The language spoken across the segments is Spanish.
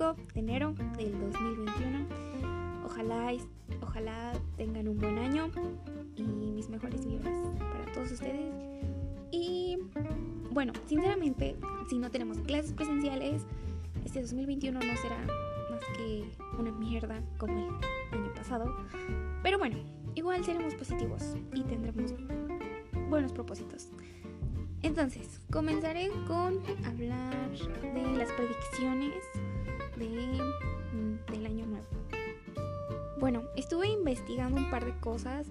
Hoy es 5 de enero del 2021. Ojalá, ojalá tengan un buen año y mis mejores vibras para todos ustedes. Y bueno, sinceramente, si no tenemos clases presenciales, este 2021 no será más que una mierda como el año pasado. Pero bueno, igual seremos positivos y tendremos buenos propósitos. Entonces, comenzaré con hablar de las predicciones de, mm, del año nuevo. Bueno, estuve investigando un par de cosas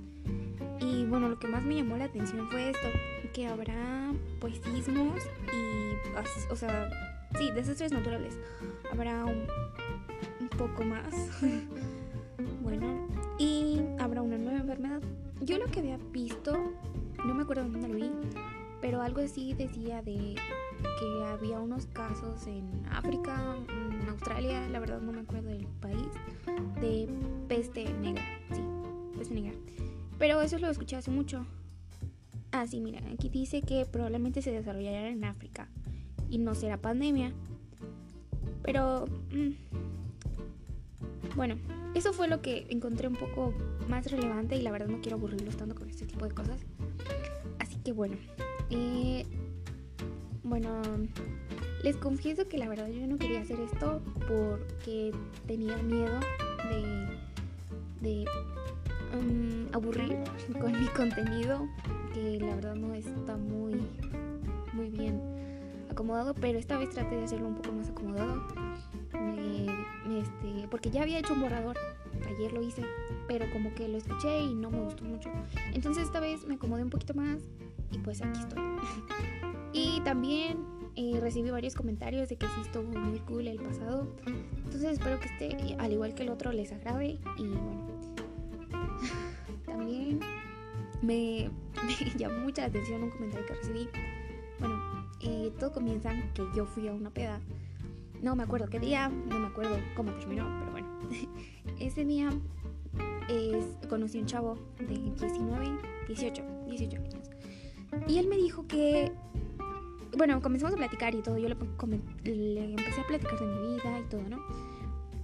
y bueno, lo que más me llamó la atención fue esto, que habrá pues sismos y, o sea, sí, desastres naturales. Habrá un, un poco más. bueno, y habrá una nueva enfermedad. Yo lo que había visto, no me acuerdo dónde lo vi, pero algo así decía de que había unos casos en África, en Australia, la verdad no me acuerdo del país, de peste negra, sí, peste negra. Pero eso lo escuché hace mucho. Ah, sí, mira, aquí dice que probablemente se desarrollará en África y no será pandemia. Pero, mmm, bueno, eso fue lo que encontré un poco más relevante y la verdad no quiero aburrirlos tanto con este tipo de cosas. Así que bueno, eh, bueno, les confieso que la verdad yo no quería hacer esto porque tenía miedo de, um, aburrir con mi contenido, que la verdad no está muy, muy bien acomodado, pero esta vez traté de hacerlo un poco más acomodado. este, porque ya había hecho un borrador, ayer lo hice, pero como que lo escuché y no me gustó mucho. Entonces esta vez me acomodé un poquito más y pues aquí estoy. y también eh, recibí varios comentarios de que sí estuvo muy cool el pasado. Entonces espero que este, al igual que el otro, les agrade. Y bueno, también me, llamó mucha atención un comentario que recibí. Bueno, eh, todo comienza que yo fui a una peda. No me acuerdo qué día, no me acuerdo cómo terminó, pero bueno. Ese día conocí a un chavo de 19, 18, 18 años. Y él me dijo que, bueno, comenzamos a platicar y todo, yo le, empecé a platicar de mi vida y todo, ¿no?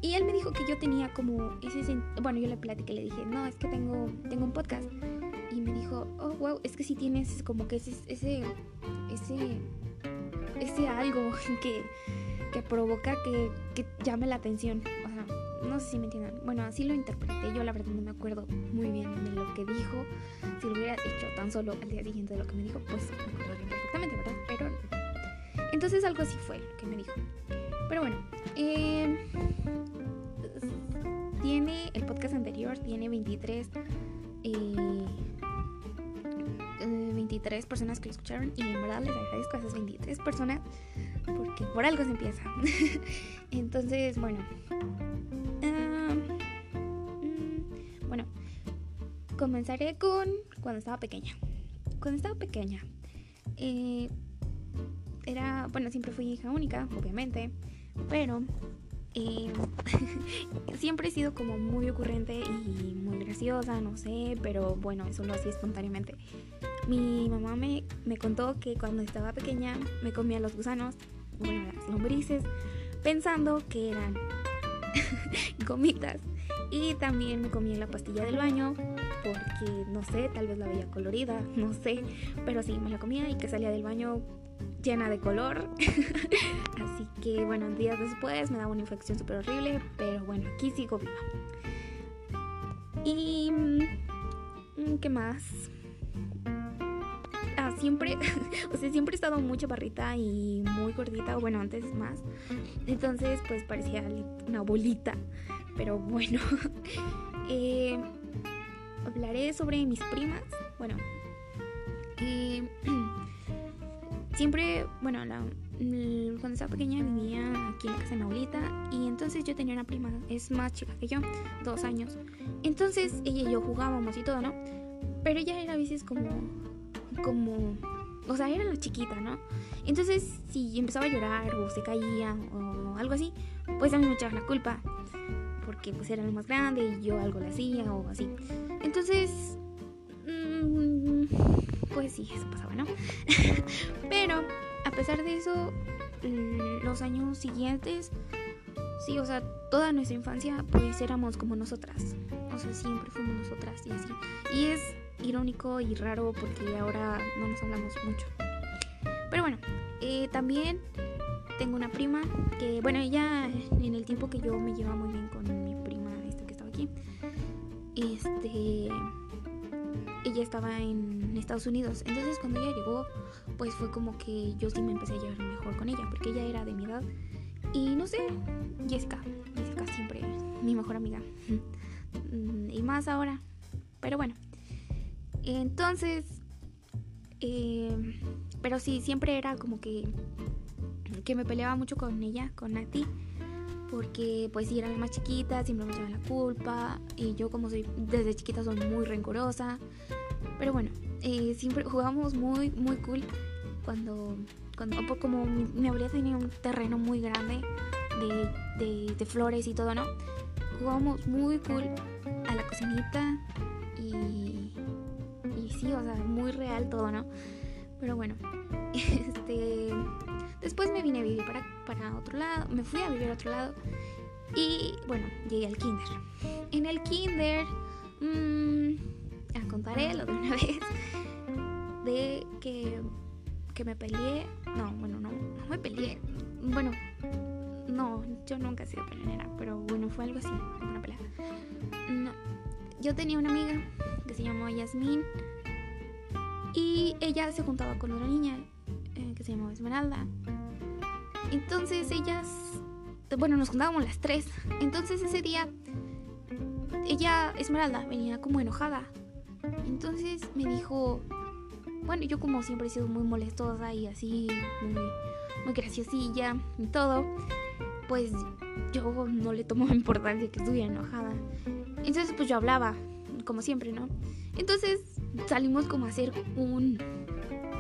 Y él me dijo que yo tenía como ese, bueno, yo le platiqué, le dije, no, es que tengo, tengo un podcast. Y me dijo, oh, wow, es que si tienes como que ese, ese, ese, ese algo que, que provoca que, que llame la atención. No sé si me entiendan. Bueno, así lo interpreté. Yo la verdad no me acuerdo muy bien de lo que dijo. Si lo hubiera hecho tan solo al día siguiente de lo que me dijo, pues me acordaría perfectamente, ¿verdad? Pero entonces algo así fue lo que me dijo. Pero bueno, eh, tiene el podcast anterior, tiene 23, eh, 23 personas que lo escucharon y en verdad les agradezco a esas 23 personas porque por algo se empieza. Entonces, bueno, Comenzaré con cuando estaba pequeña. Cuando estaba pequeña, eh, era, bueno, siempre fui hija única, obviamente, pero siempre he sido como muy ocurrente y muy graciosa, no sé, pero bueno, eso lo hacía espontáneamente. Mi mamá me, me contó que cuando estaba pequeña me comía los gusanos, bueno, las lombrices, pensando que eran gomitas. Y también me comía la pastilla del baño porque no sé, tal vez la veía colorida, no sé, pero sí me la comía y que salía del baño llena de color. Así que bueno, días después me daba una infección súper horrible, pero bueno, aquí sigo viva. Y... Mm, ¿Qué más? Ah, siempre, o sea, siempre he estado muy chaparrita y muy gordita, bueno, antes más. Entonces, pues parecía una bolita. Pero bueno, eh, hablaré sobre mis primas. Bueno, eh, siempre, bueno, cuando estaba pequeña vivía aquí en la casa de mi abuelita y entonces yo tenía una prima, es más chica que yo, dos años. Entonces ella y yo jugábamos y todo, ¿no? Pero ella era a veces como, como, o sea, era la chiquita, ¿no? Entonces si empezaba a llorar o se caía o algo así, pues a mí me echaba la culpa porque pues era lo más grande y yo algo le hacía o así. Entonces, pues sí, eso pasaba, ¿no? Pero a pesar de eso, los años siguientes, Sí, o sea, toda nuestra infancia pues éramos como nosotras. O sea, siempre fuimos nosotras y así. Y es irónico y raro porque ahora no nos hablamos mucho. Pero bueno, eh, también tengo una prima que, bueno, ella en el tiempo que yo me llevaba muy bien con mi prima esta que estaba aquí, este, ella estaba en Estados Unidos. Entonces cuando ella llegó, pues fue como que yo sí me empecé a llevar mejor con ella porque ella era de mi edad. Y no sé, Jessica, Jessica siempre mi mejor amiga. y más ahora. Pero bueno. Entonces, eh, pero sí, siempre era como que, que me peleaba mucho con ella, con Nati. Porque pues sí, era la más chiquita, siempre me echaban la culpa. Y yo como soy desde chiquita soy muy rencorosa. Pero bueno, eh, siempre jugábamos muy, muy cool. Cuando, cuando como mi, mi abuela un terreno muy grande de, de flores y todo, ¿no? Jugábamos muy cool a la cocinita y, y sí, o sea, muy real todo, ¿no? Pero bueno, este, después me vine a vivir para, para otro lado, me fui a vivir a otro lado y bueno, llegué al kinder. En el kinder, mmm, contaré lo de una vez, de que, que me peleé, no, bueno, no, no me peleé, bueno, no, yo nunca he sido peleonera, pero bueno, fue algo así, una pelea. No. Yo tenía una amiga que se llamó Yasmín y ella se juntaba con otra niña se Esmeralda. Entonces ellas, bueno, nos juntábamos las tres. Entonces ese día, ella, Esmeralda, venía como enojada. Entonces me dijo, bueno, yo como siempre he sido muy molestosa y así, muy, muy graciosilla y todo pues yo no le tomaba importancia que estuviera enojada. Entonces pues yo hablaba, como siempre, ¿no? Entonces salimos como a hacer un,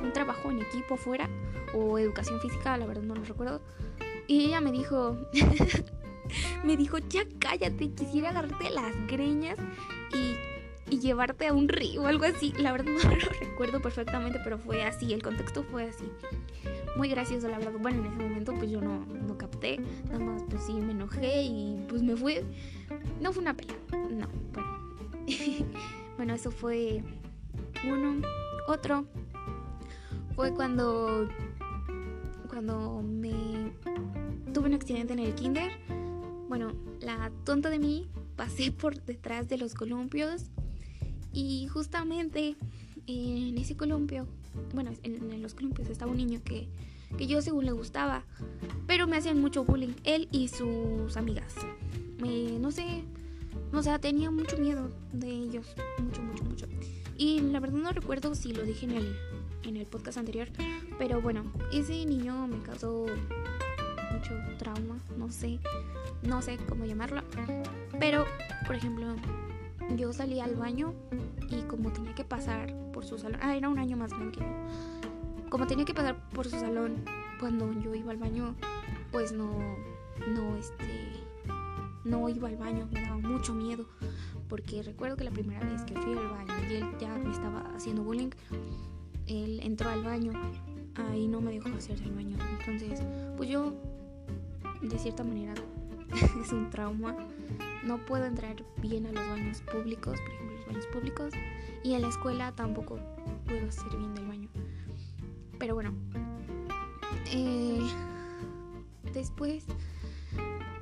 un trabajo en equipo fuera, o educación física, la verdad no lo recuerdo. Y ella me dijo, me dijo, ya cállate, quisiera agarrarte las greñas y, y llevarte a un río o algo así. La verdad no lo recuerdo perfectamente, pero fue así, el contexto fue así muy gracioso, la verdad. Bueno, en ese momento pues yo no, no capté, nada más pues sí me enojé y pues me fui. No fue una pelea, no, bueno. bueno, eso fue uno. Otro fue cuando, cuando me tuve un accidente en el kinder. Bueno, la tonta de mí pasé por detrás de los columpios y justamente en ese columpio bueno, en, los columpios estaba un niño que, que yo según le gustaba, pero me hacían mucho bullying, él y sus amigas. no sé, o sea, tenía mucho miedo de ellos, mucho, mucho, mucho. Y la verdad no recuerdo si lo dije en el, en el podcast anterior, pero bueno, ese niño me causó mucho trauma, no sé, no sé cómo llamarlo. Pero, por ejemplo, yo salí al baño y como tenía que pasar por su salón, ah, era un año más grande Como tenía que pasar por su salón cuando yo iba al baño, pues no, no, este, no iba al baño, me daba mucho miedo. Porque recuerdo que la primera vez que fui al baño y él ya me estaba haciendo bullying, él entró al baño, ahí no me dejó hacer el baño. Entonces, pues yo, de cierta manera, es un trauma. No puedo entrar bien a los baños públicos, por ejemplo, los baños públicos. Y en la escuela tampoco puedo hacer bien del baño. Pero bueno. Eh, después,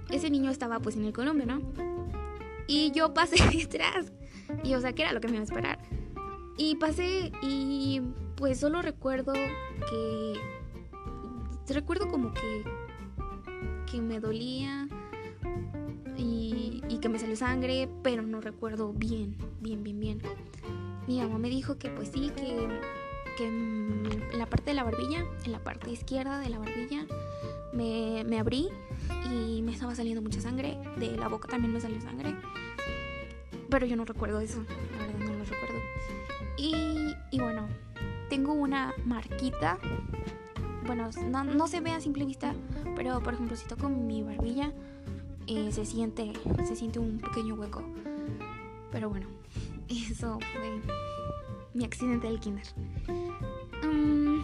ese niño estaba pues en el columpio, ¿no? Y yo pasé detrás. Y o sea, que era lo que me iba a esperar. Y pasé y pues solo recuerdo que... Recuerdo como que... Que me dolía y, que me salió sangre, pero no recuerdo bien, bien, bien, bien. Mi mamá me dijo que pues sí, que, que en la parte de la barbilla, en la parte izquierda de la barbilla, me, me abrí y me estaba saliendo mucha sangre. De la boca también me salió sangre. Pero yo no recuerdo eso, la verdad no lo recuerdo. Y, y bueno, tengo una marquita. Bueno, no, no se ve a simple vista, pero por ejemplo, si toco mi barbilla, eh, se, siente, se siente un pequeño hueco. Pero bueno, eso fue mi accidente del kinder. Mm,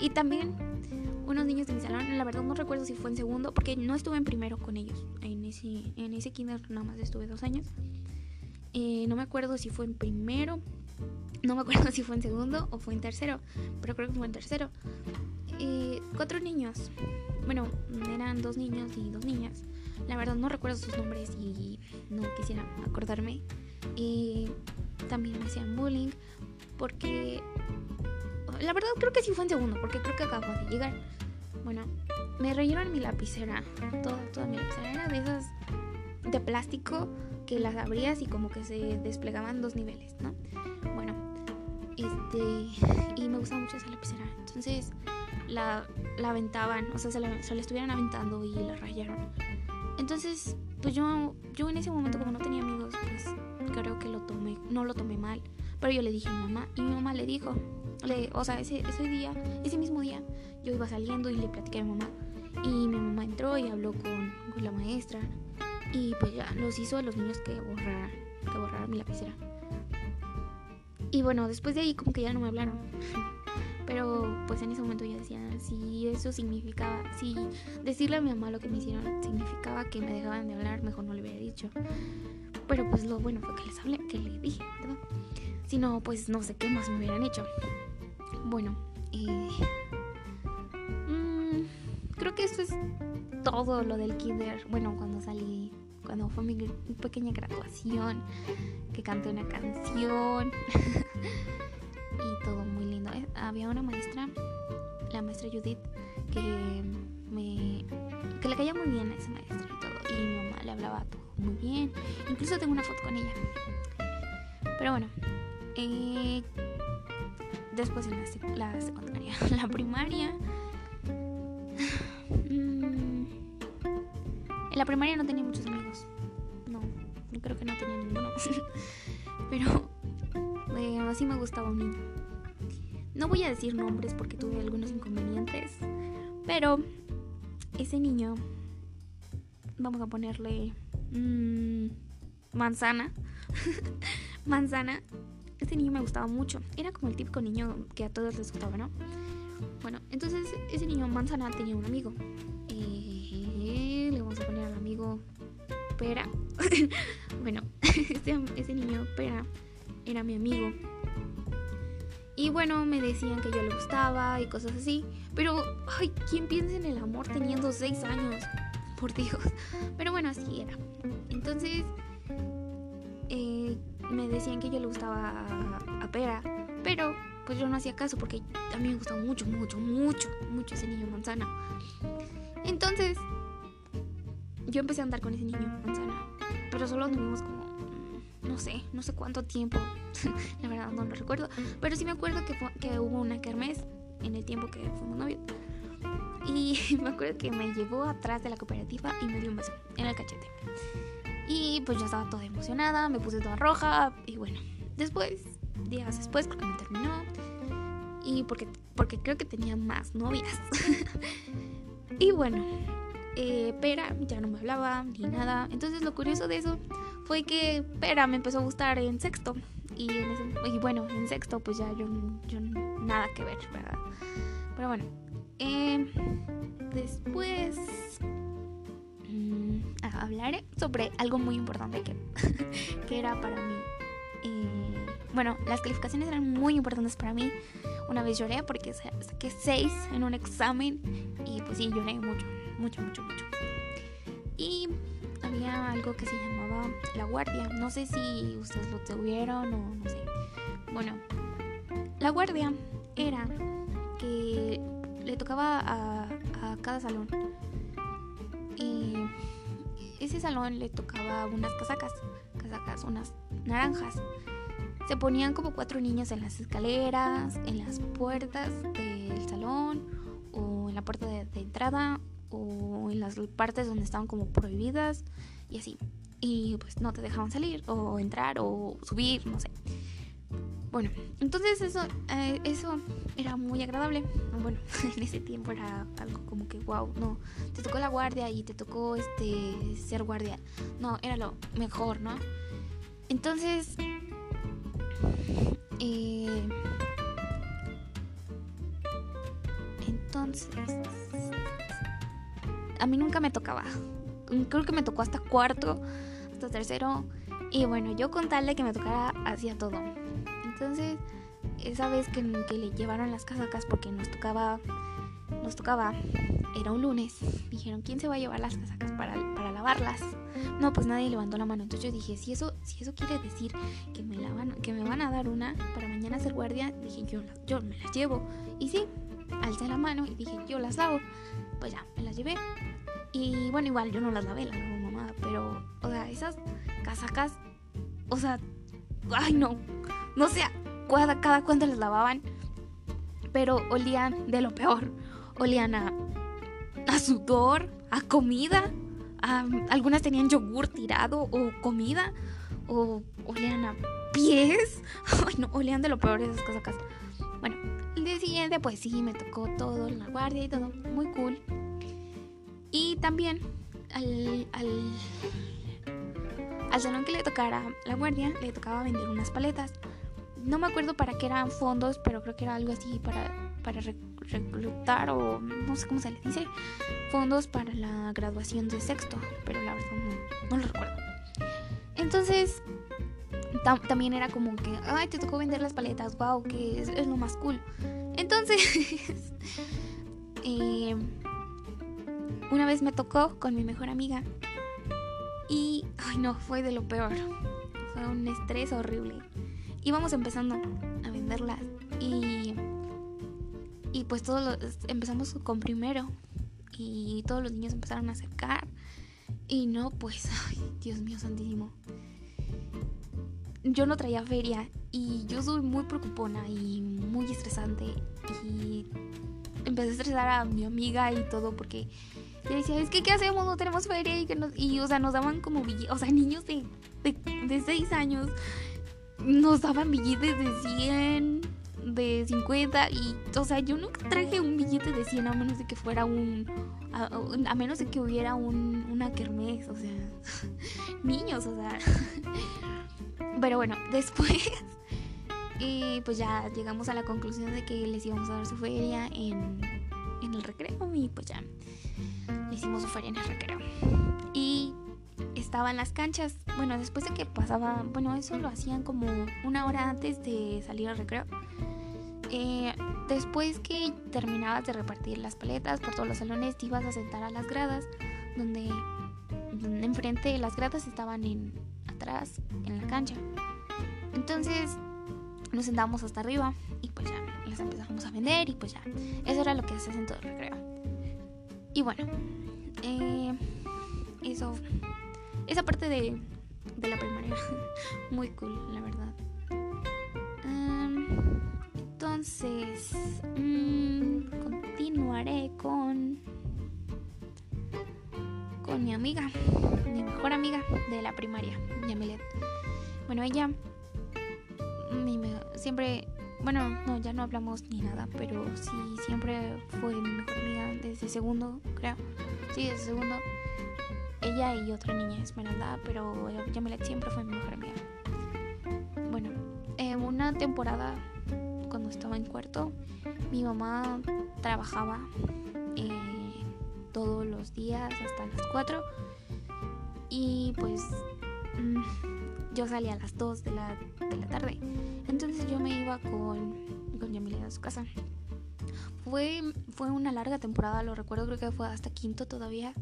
y también unos niños de mi salón, la verdad no recuerdo si fue en segundo, porque no estuve en primero con ellos. En ese, en ese kinder nada más estuve dos años. Eh, no me acuerdo si fue en primero, no me acuerdo si fue en segundo o fue en tercero, pero creo que fue en tercero. Cuatro niños, bueno, eran dos niños y dos niñas. La verdad no recuerdo sus nombres y no quisiera acordarme. También me hacían bullying porque la verdad creo que sí fue en segundo porque creo que acabo de llegar. Bueno, me reyeron mi lapicera, toda, toda mi lapicera era de esas de plástico que las abrías y como que se desplegaban dos niveles, ¿no? Este y me gustaba mucho esa lapicera, entonces la, la aventaban, o sea, se la, se la estuvieran aventando y la rayaron. Entonces, pues yo, yo en ese momento como no tenía amigos, pues creo que lo tomé, no lo tomé mal. Pero yo le dije a mi mamá y mi mamá le dijo, le, o sea, ese, ese día, ese mismo día, yo iba saliendo y le platiqué a mi mamá. Y mi mamá entró y habló con, con la maestra. Y pues ya los hizo a los niños que borraran, que borraran mi lapicera. Y bueno, después de ahí como que ya no me hablaron. Pero pues en ese momento ya decía, si eso significaba, si decirle a mi mamá lo que me hicieron significaba que me dejaban de hablar, mejor no le hubiera dicho. Pero pues lo bueno fue que les hablé, que le dije, ¿verdad? Si no, pues no sé qué más me hubieran hecho. Bueno, eh, mmm, creo que esto es todo lo del kinder. Bueno, cuando salí, cuando fue mi pequeña graduación, que canté una canción y todo muy lindo. Había una maestra, la maestra Judith, que me que le caía muy bien a esa maestra y todo. Y mi mamá le hablaba muy bien. Incluso tengo una foto con ella. Pero bueno, eh, después en la, secundaria, la primaria. Mm, en la primaria no tenía muchos amigos. No, creo que no tenía ninguno. Pero eh, así me gustaba un niño. No voy a decir nombres porque tuve algunos inconvenientes. Pero ese niño, vamos a ponerle mmm, manzana. manzana este niño me gustaba mucho. Era como el típico niño que a todos les gustaba, ¿no? Bueno, entonces ese niño manzana tenía un amigo. Pera. bueno, ese niño Pera era mi amigo. Y bueno, me decían que yo le gustaba y cosas así. Pero, ay, ¿quién piensa en el amor teniendo seis años? Por Dios. Pero bueno, así era. Entonces, eh, me decían que yo le gustaba a, Pera, pero pues yo no hacía caso porque a mí me gustaba mucho, mucho, mucho, mucho ese niño manzana. Entonces, yo empecé a andar con ese niño manzana, pero solo anduvimos como, mm, no sé, no sé cuánto tiempo, la verdad no lo recuerdo, pero sí me acuerdo que, que hubo una kermés en el tiempo que fuimos novios. Y me acuerdo que me llevó atrás de la cooperativa y me dio un beso en el cachete. Y pues yo estaba toda emocionada, me puse toda roja y bueno, después, días después, porque me terminó y porque, porque creo que tenía más novias. y bueno, eh, Pera ya no me hablaba ni nada. Entonces lo curioso de eso fue que Pera me empezó a gustar en sexto. Y, y bueno, en sexto pues ya yo, nada que ver, ¿verdad? Pero bueno, eh, después hablaré sobre algo muy importante que, que era para mí. Eh, bueno, las calificaciones eran muy importantes para mí. Una vez lloré porque saqué 6 en un examen y pues sí, lloré mucho, mucho, mucho, mucho. Y había algo que se llamaba la guardia. No sé si ustedes lo tuvieron o no sé. Bueno, la guardia era que le tocaba a, a cada salón. Y ese salón le tocaba unas casacas, casacas, unas naranjas. Se ponían como cuatro niños en las escaleras, en las puertas del salón, o en la puerta de, entrada, o en las partes donde estaban como prohibidas, y así. Y pues no te dejaban salir, o entrar, o subir, no sé. Bueno, entonces eso, eh, eso era muy agradable. Bueno, en ese tiempo era algo como que, wow, no, te tocó la guardia y te tocó este ser guardia. No, era lo mejor, ¿no? Entonces, eh, entonces, a mí nunca me tocaba. Creo que me tocó hasta cuarto, hasta tercero. Y bueno, yo con tal de que me tocara, hacía todo. Entonces, esa vez que, que le llevaron las casacas porque nos tocaba, nos tocaba, era un lunes, dijeron, ¿quién se va a llevar las casacas para, para lavarlas? No, pues nadie levantó la mano. Entonces yo dije, si eso, si eso quiere decir que me, la van, que me van a dar una para mañana ser guardia, dije, yo, yo me las llevo. Y sí, alcé la mano y dije, yo las lavo. Pues ya, me las llevé. Y bueno, igual yo no las lavé, las lavó mamá. Pero, o sea, esas casacas, o sea, ay no, no sé cada, cada cuánto las lavaban. Pero olían de lo peor. Olían a, a sudor, a comida. algunas tenían yogur tirado o comida. O olían a pies. Ay, no, olían de lo peor esas casacas. Bueno, el día siguiente, pues sí, me tocó todo en la guardia y todo. Muy cool. Y también al, al, al salón que le tocara la guardia, le tocaba vender unas paletas. No me acuerdo para qué eran fondos, pero creo que era algo así para, para reclutar o no sé cómo se le dice. Fondos para la graduación de sexto, pero la verdad no, no lo recuerdo. Entonces, también era como que, ay, te tocó vender las paletas, wow, que es, lo más cool. Entonces, eh, una vez me tocó con mi mejor amiga. Y, ay no, fue de lo peor. Fue un estrés horrible. Íbamos empezando a venderlas y, y pues todos empezamos con primero. Y todos los niños empezaron a acercar. Y no, pues, ay, Dios mío santísimo. Yo no traía feria y yo soy muy preocupona y muy estresante. Y empecé a estresar a mi amiga y todo porque decía, es que ¿qué hacemos? No tenemos feria y que y o sea, nos daban como billetes, o sea, niños de, de, 6 años nos daban billetes de 100, de 50 y, o sea, yo nunca traje un billete de 100 a menos de que fuera un, a, menos de que hubiera un, una kermés, o sea, niños, o sea. Pero bueno, después y pues ya llegamos a la conclusión de que les íbamos a dar su feria en, en el recreo y pues ya hicimos feria en el recreo. Y estaban las canchas, bueno, después de que pasaba, bueno, eso lo hacían como una hora antes de salir al recreo. Eh, después que terminabas de repartir las paletas por todos los salones, te ibas a sentar a las gradas, donde, donde enfrente las gradas estaban en, en la cancha. Entonces nos sentamos hasta arriba y pues ya las empezamos a vender y pues ya. Eso era lo que se en todo el recreo. Y bueno, eh, eso, esa parte de, de la primaria, muy cool, la verdad. entonces, mm, continuaré con con mi amiga, mi mejor amiga de la primaria, Yamilet. Bueno, ella siempre, bueno, no, ya no hablamos ni nada, pero sí, siempre fue mi mejor amiga desde segundo, creo. Sí, desde segundo. Ella y otra niña, Esmeralda, pero Yamilet siempre fue mi mejor amiga. Bueno, en una temporada, cuando estaba en cuarto, mi mamá trabajaba. Eh, todos los días hasta las 4. Y pues mm, yo salía a las 2 de la, de la tarde. Entonces yo me iba con, con Yamilia a su casa. Fue, fue una larga temporada, lo recuerdo, creo que fue hasta quinto todavía.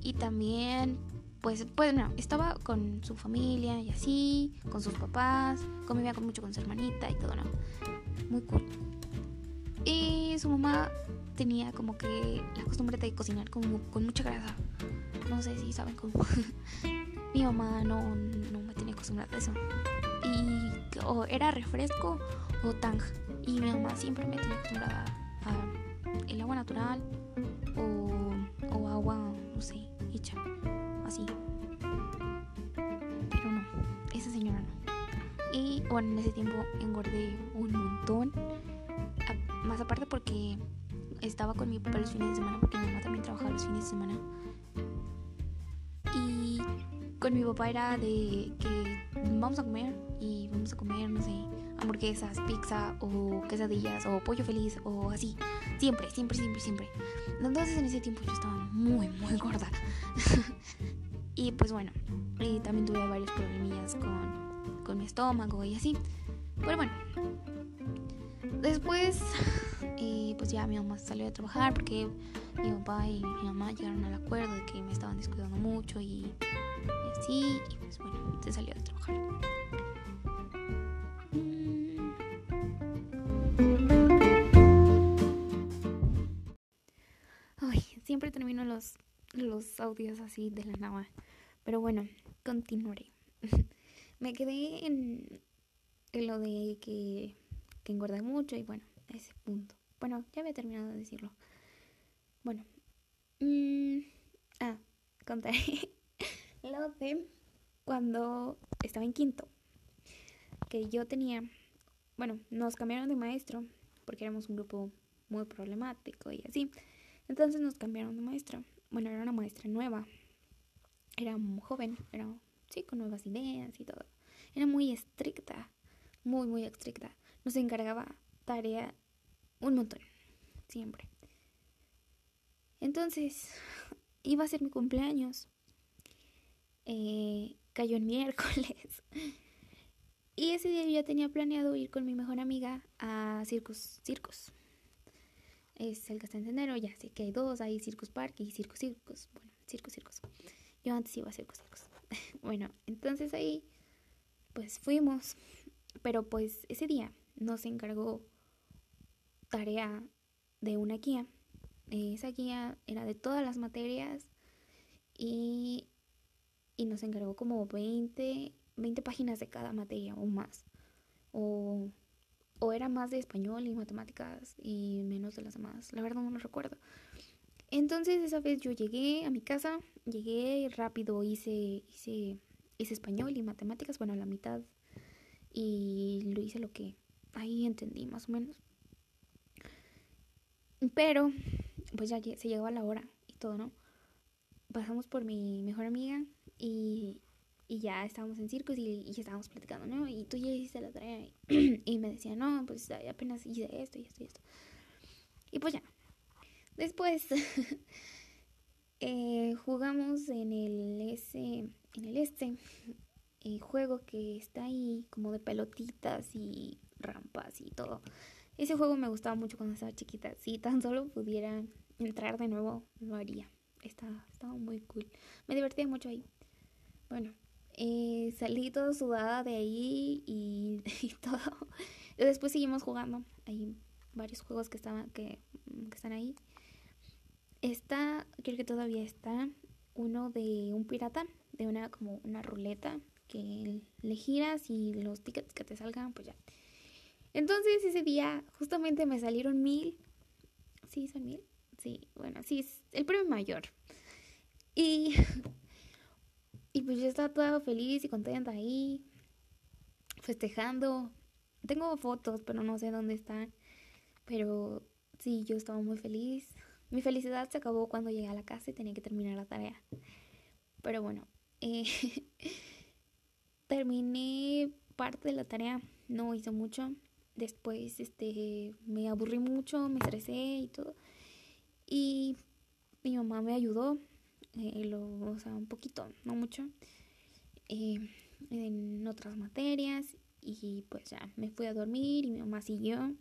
Y también, pues, bueno, estaba con su familia y así, con sus papás, convivía con mucho con su hermanita y todo, ¿no? Muy cool. Y su mamá tenía como que la costumbre de cocinar con, con mucha grasa. No sé si saben cómo. Mi mamá no, no me tenía acostumbrada a eso. O era refresco o tang. Y mi mamá siempre me tenía acostumbrada el agua natural o, o agua, no sé, hecha. Así. Pero no, esa señora no. Y bueno, en ese tiempo engordé un montón. Más aparte porque estaba con mi papá los fines de semana porque mi mamá también trabajaba los fines de semana. Y con mi papá era de que vamos a comer y vamos a comer, no sé, hamburguesas, pizza o quesadillas o pollo feliz o así. Siempre, siempre, siempre, siempre. Entonces en ese tiempo yo estaba muy, muy gorda. y pues bueno, y también tuve varios problemillas con, con mi estómago y así. Pero bueno, después, eh, pues ya mi mamá salió a trabajar porque mi papá y mi mamá llegaron al acuerdo de que me estaban descuidando mucho y, así. Y pues bueno, se salió a trabajar. siempre termino los, los audios así de la nada. Pero bueno, continuaré. Me quedé en, en lo de que, que engordé mucho y bueno, ese punto. Bueno, ya había terminado de decirlo. Bueno. Mm, ah, contaré lo de cuando estaba en quinto. Que yo tenía, bueno, nos cambiaron de maestro porque éramos un grupo muy problemático y así. Entonces nos cambiaron de maestra. Bueno, era una maestra nueva. Era joven, era, sí, con nuevas ideas y todo. Era muy estricta, muy, muy estricta. Nos encargaba tarea un montón, siempre. Entonces, iba a ser mi cumpleaños. Eh, cayó en miércoles. Y ese día yo ya tenía planeado ir con mi mejor amiga a Circus Circus es el Castantenero, ya sé que hay dos, hay Circus Park y Circus Circus. Bueno, Circus Circus. Yo antes iba a Circus Circus. bueno, entonces ahí pues fuimos, pero pues ese día nos encargó tarea de una guía. Esa guía era de todas las materias y, y nos encargó como 20, 20 páginas de cada materia o más. O o era más de español y matemáticas y menos de las demás. La verdad no me recuerdo. Entonces esa vez yo llegué a mi casa, llegué rápido, hice, hice, hice español y matemáticas, bueno, la mitad. Y lo hice lo que ahí entendí más o menos. Pero, pues ya se llegaba la hora y todo, ¿no? Pasamos por mi mejor amiga y, y ya estábamos en circos y, y estábamos platicando, ¿no? Y tú ya hiciste la tarea y, me decía, no, pues apenas hice esto y esto y esto. Y pues ya. Después eh, jugamos en el S, en el este, el juego que está ahí como de pelotitas y rampas y todo. Ese juego me gustaba mucho cuando estaba chiquita. Si tan solo pudiera entrar de nuevo, lo haría. Estaba, estaba muy cool. Me divertía mucho ahí. Bueno, eh, salí toda sudada de ahí y, todo. Y después seguimos jugando. Hay varios juegos que, que, que están ahí. Está, creo que todavía está, uno de un pirata, de una como una ruleta que le giras y los tickets que te salgan, pues ya. Entonces ese día justamente me salieron mil. Sí, son mil. Sí, bueno, sí, es el premio mayor. Y y pues yo estaba toda feliz y contenta ahí, festejando. Tengo fotos, pero no sé dónde están. Pero sí, yo estaba muy feliz. Mi felicidad se acabó cuando llegué a la casa y tenía que terminar la tarea. Pero bueno, eh, terminé parte de la tarea, no hice mucho. Después este, me aburrí mucho, me estresé y todo. Y mi mamá me ayudó eh, lo, o sea, un poquito, no mucho, eh, en otras materias y pues ya me fui a dormir y mi mamá siguió.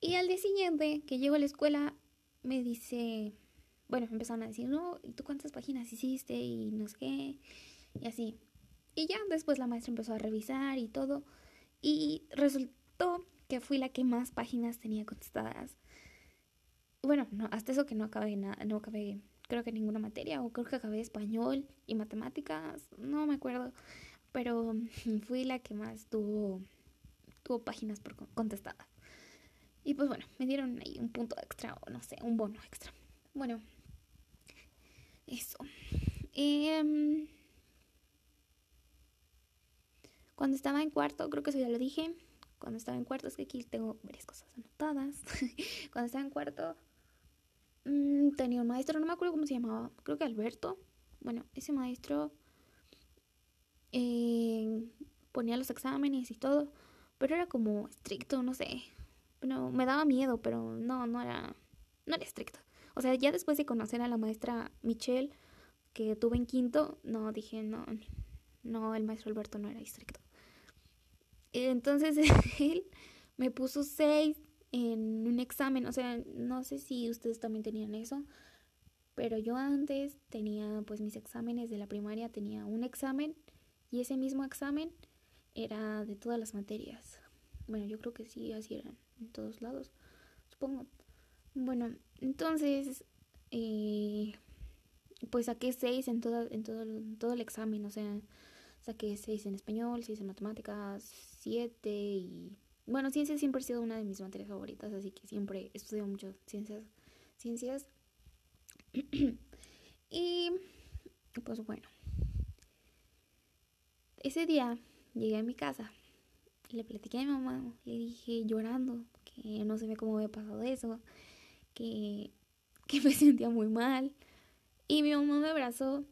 Y al día siguiente que llego a la escuela me dice, bueno, empezaron a decir, no, ¿y tú cuántas páginas hiciste? Y no sé qué, y así. Y ya después la maestra empezó a revisar y todo. Y resultó que fui la que más páginas tenía contestadas. Bueno, no, hasta eso que no acabé nada, no acabé creo que ninguna materia, o creo que acabé español y matemáticas, no me acuerdo, pero fui la que más tuvo, tuvo páginas por contestadas. Y pues bueno, me dieron ahí un punto extra, o no sé, un bono extra. Bueno, eso. Em, cuando estaba en cuarto, creo que eso ya lo dije. Cuando estaba en cuarto, es que aquí tengo varias cosas anotadas. cuando estaba en cuarto, Mm, tenía un maestro, no me acuerdo cómo se llamaba, creo que Alberto. Bueno, ese maestro Eh, ponía los exámenes y todo, pero era como estricto, no sé. No, me daba miedo, pero no, no era, no era estricto. O sea, ya después de conocer a la maestra Michelle, que tuve en quinto, no, dije, no, no, el maestro Alberto no era estricto. Entonces él me puso seis en un examen, o sea, no sé si ustedes también tenían eso, pero yo antes tenía pues mis exámenes de la primaria, tenía un examen y ese mismo examen era de todas las materias. Bueno, yo creo que sí, así eran en todos lados, supongo. Bueno, entonces, eh, pues saqué seis en, todo, en todo, todo el examen, o sea, saqué seis en español, seis en matemáticas, siete y... Bueno, ciencias siempre ha sido una de mis materias favoritas, así que siempre he estudiado mucho ciencias. Ciencias. y pues bueno. Ese día llegué a mi casa, le platiqué a mi mamá, le dije llorando que no sabía cómo había pasado eso, que, que me sentía muy mal. Y mi mamá me abrazó,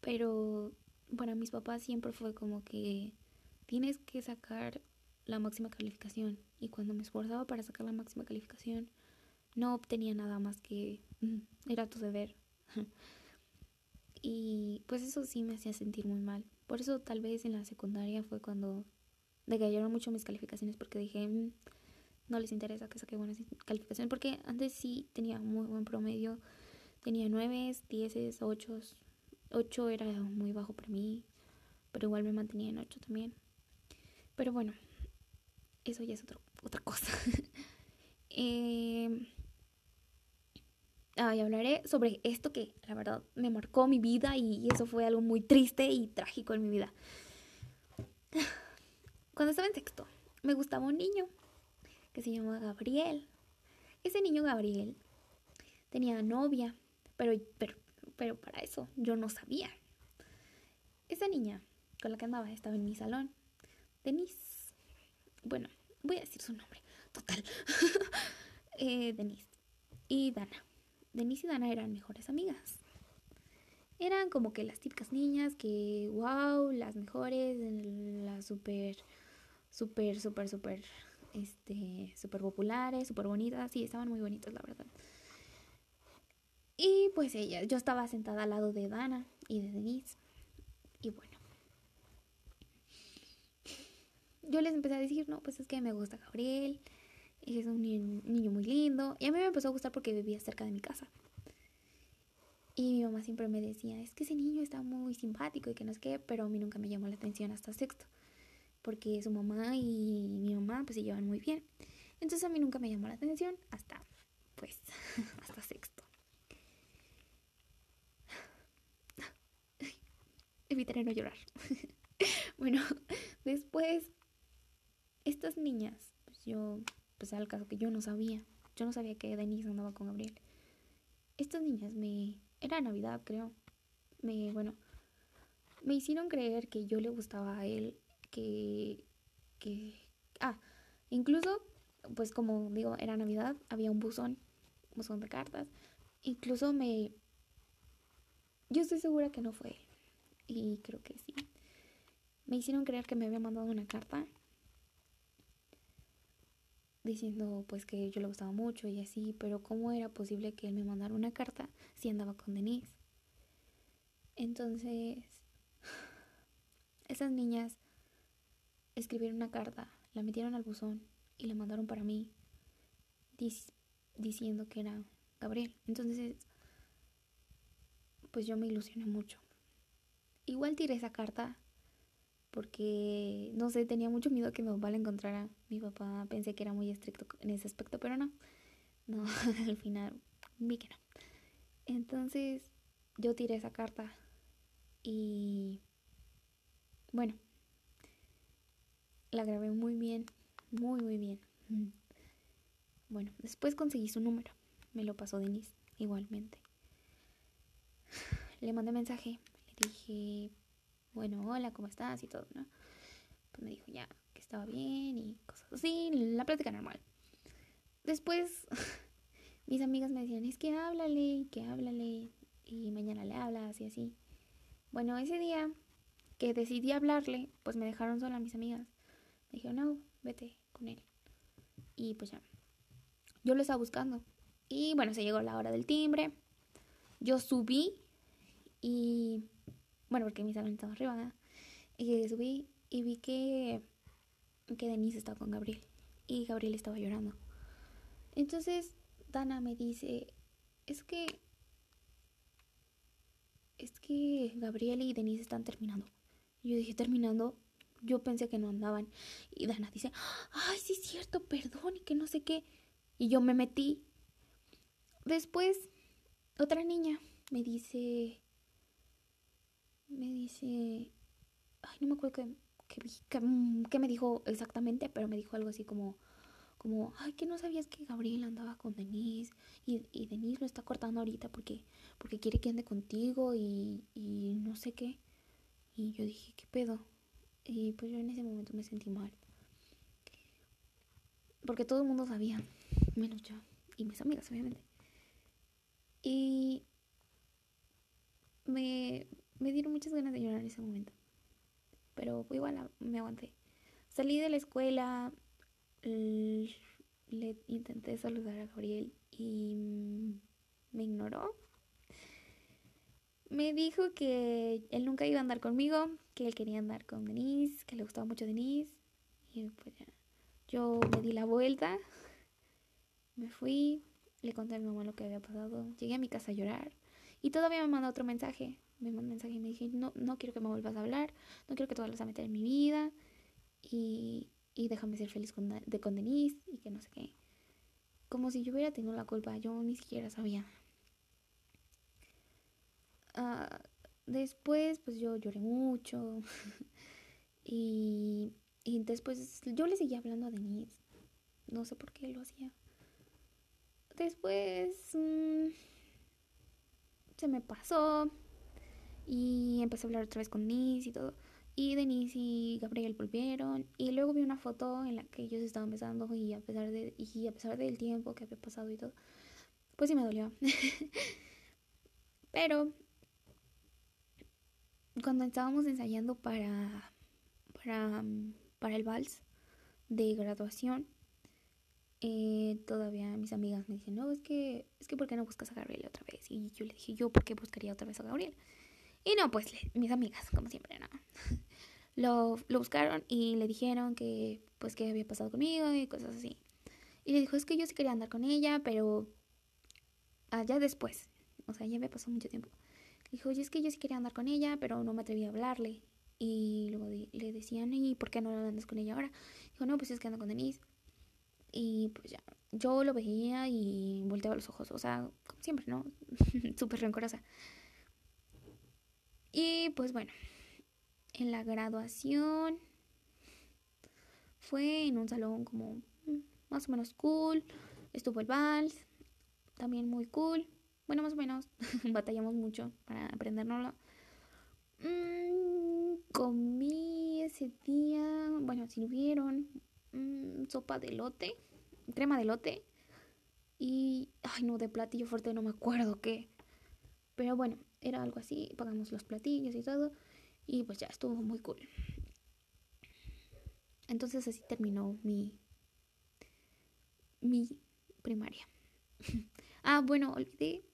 pero para mis papás siempre fue como que tienes que sacar la máxima calificación. Y cuando me esforzaba para sacar la máxima calificación, no obtenía nada más que mm, era tu deber. y pues eso sí me hacía sentir muy mal. Por eso tal vez en la secundaria fue cuando decayeron mucho mis calificaciones porque dije, mm, no les interesa que saque buenas calificaciones porque antes sí tenía muy buen promedio. Tenía 9, 10, 8, 8 era muy bajo para mí, pero igual me mantenía en 8 también. Pero bueno, eso ya es otra cosa. eh, y hablaré sobre esto que la verdad me marcó mi vida y eso fue algo muy triste y trágico en mi vida. Cuando estaba en sexto, me gustaba un niño que se llamaba Gabriel. Ese niño Gabriel tenía novia, pero, pero pero para eso yo no sabía. Esa niña con la que andaba estaba en mi salón. Denise. Bueno, voy a decir su nombre. Total. eh, Denise. Y Dana. Denise y Dana eran mejores amigas. Eran como que las típicas niñas que, wow, las mejores, las súper, súper, súper, súper, este, súper populares, súper bonitas. Sí, estaban muy bonitas, la verdad. Y pues ella, yo estaba sentada al lado de Dana y de Denise. Y bueno. Yo les empecé a decir, no, pues es que me gusta Gabriel. Es un niño muy lindo. Y a mí me empezó a gustar porque vivía cerca de mi casa. Y mi mamá siempre me decía, es que ese niño está muy simpático y que no es qué, pero a mí nunca me llamó la atención hasta sexto. Porque su mamá y mi mamá pues se llevan muy bien. Entonces a mí nunca me llamó la atención hasta, pues, hasta sexto. evitaré no llorar. bueno, después, estas niñas, pues yo, pues al caso que yo no sabía, yo no sabía que Denise andaba con Gabriel. Estas niñas me, era Navidad creo, me, bueno, me hicieron creer que yo le gustaba a él, que, que, ah, incluso, pues como digo, era Navidad, había un buzón, un buzón de cartas, incluso me, yo estoy segura que no fue y creo que sí. Me hicieron creer que me había mandado una carta diciendo pues que yo le gustaba mucho y así, pero ¿cómo era posible que él me mandara una carta si andaba con Denise? Entonces, esas niñas escribieron una carta, la metieron al buzón y la mandaron para mí diciendo que era Gabriel. Entonces, pues yo me ilusioné mucho. Igual tiré esa carta porque, no sé, tenía mucho miedo que mi papá la encontrara. Mi papá pensé que era muy estricto en ese aspecto, pero no. No, al final vi que no. Entonces, yo tiré esa carta y, bueno, la grabé muy bien, muy, muy bien. Bueno, después conseguí su número. Me lo pasó Denise, igualmente. Le mandé mensaje dije, bueno, hola, ¿cómo estás? Y todo, ¿no? Pues me dijo ya que estaba bien y cosas así, la plática normal. Después, mis amigas me decían, es que háblale, que háblale, y mañana le hablas y así. Bueno, ese día que decidí hablarle, pues me dejaron sola mis amigas. Me dijeron, no, vete con él. Y pues ya. Yo lo estaba buscando. Y bueno, se llegó la hora del timbre. Yo subí y... Bueno, porque mi salón estaba arriba. Y subí y vi que... Que Denise estaba con Gabriel. Y Gabriel estaba llorando. Entonces Dana me dice, es que... Es que Gabriel y Denise están terminando. Yo dije, terminando. Yo pensé que no andaban. Y Dana dice, ay, sí es cierto, perdón, y que no sé qué. Y yo me metí. Después, otra niña me dice, me dice, ay, no me acuerdo qué, qué, qué me dijo exactamente, pero me dijo algo así como, como, ay, que no sabías que Gabriel andaba con Denise y, y Denise lo está cortando ahorita porque, porque quiere que ande contigo y, y no sé qué. Y yo dije, ¿qué pedo? Y pues yo en ese momento me sentí mal. Porque todo el mundo sabía, menos yo y mis amigas, obviamente. Y me, me dieron muchas ganas de llorar en ese momento. Pero igual me aguanté. Salí de la escuela, le intenté saludar a Gabriel y me ignoró. Me dijo que él nunca iba a andar conmigo, que él quería andar con Denise, que le gustaba mucho Denise. Y pues ya, yo me di la vuelta, me fui, le conté a mi mamá lo que había pasado, llegué a mi casa a llorar y todavía me mandó otro mensaje. Me mandó mensaje y me dije, no, no quiero que me vuelvas a hablar, no quiero que te vuelvas a meter en mi vida. Y, y déjame ser feliz con, de, con Denise y que no sé qué. Como si yo hubiera tenido la culpa, yo ni siquiera sabía. Uh, después, pues yo lloré mucho. y, y después yo le seguía hablando a Denise. No sé por qué lo hacía. Después mmm, se me pasó y empecé a hablar otra vez con Denise y todo. Y Denise y Gabriel volvieron. Y luego vi una foto en la que ellos estaban besando y a pesar, de, y a pesar del tiempo que había pasado y todo, pues sí me dolió. Pero cuando estábamos ensayando para, para, para el vals de graduación, eh, todavía mis amigas me dicen, no, es que, es que ¿por qué no buscas a Gabriel otra vez? Y yo le dije, ¿yo por qué buscaría otra vez a Gabriel? Y no, pues mis amigas, como siempre, no. Lo, buscaron y le dijeron que, pues, qué había pasado conmigo y cosas así. Y le dijo, es que yo sí quería andar con ella, pero allá después. O sea, ya me pasó mucho tiempo. Dijo, oye, es que yo sí quería andar con ella, pero no me atreví a hablarle. Y luego le decían, ¿y por qué no andas con ella ahora? Dijo, no, pues es que ando con Denise. Y pues ya, yo lo veía y volteaba los ojos. O sea, como siempre, ¿no? Súper rencorosa. Y pues bueno, en la graduación fue en un salón como mm, más o menos cool. Estuvo el vals, también muy cool. Bueno, más o menos, batallamos mucho para aprendérnoslo. Mm, comí ese día, bueno, sirvieron mm, sopa de lote, crema de lote y, ay no, de platillo fuerte no me acuerdo qué. Pero bueno, era algo así, pagamos los platillos y todo. Y pues ya estuvo muy cool. Entonces así terminó mi, mi primaria. ah, bueno, olvidé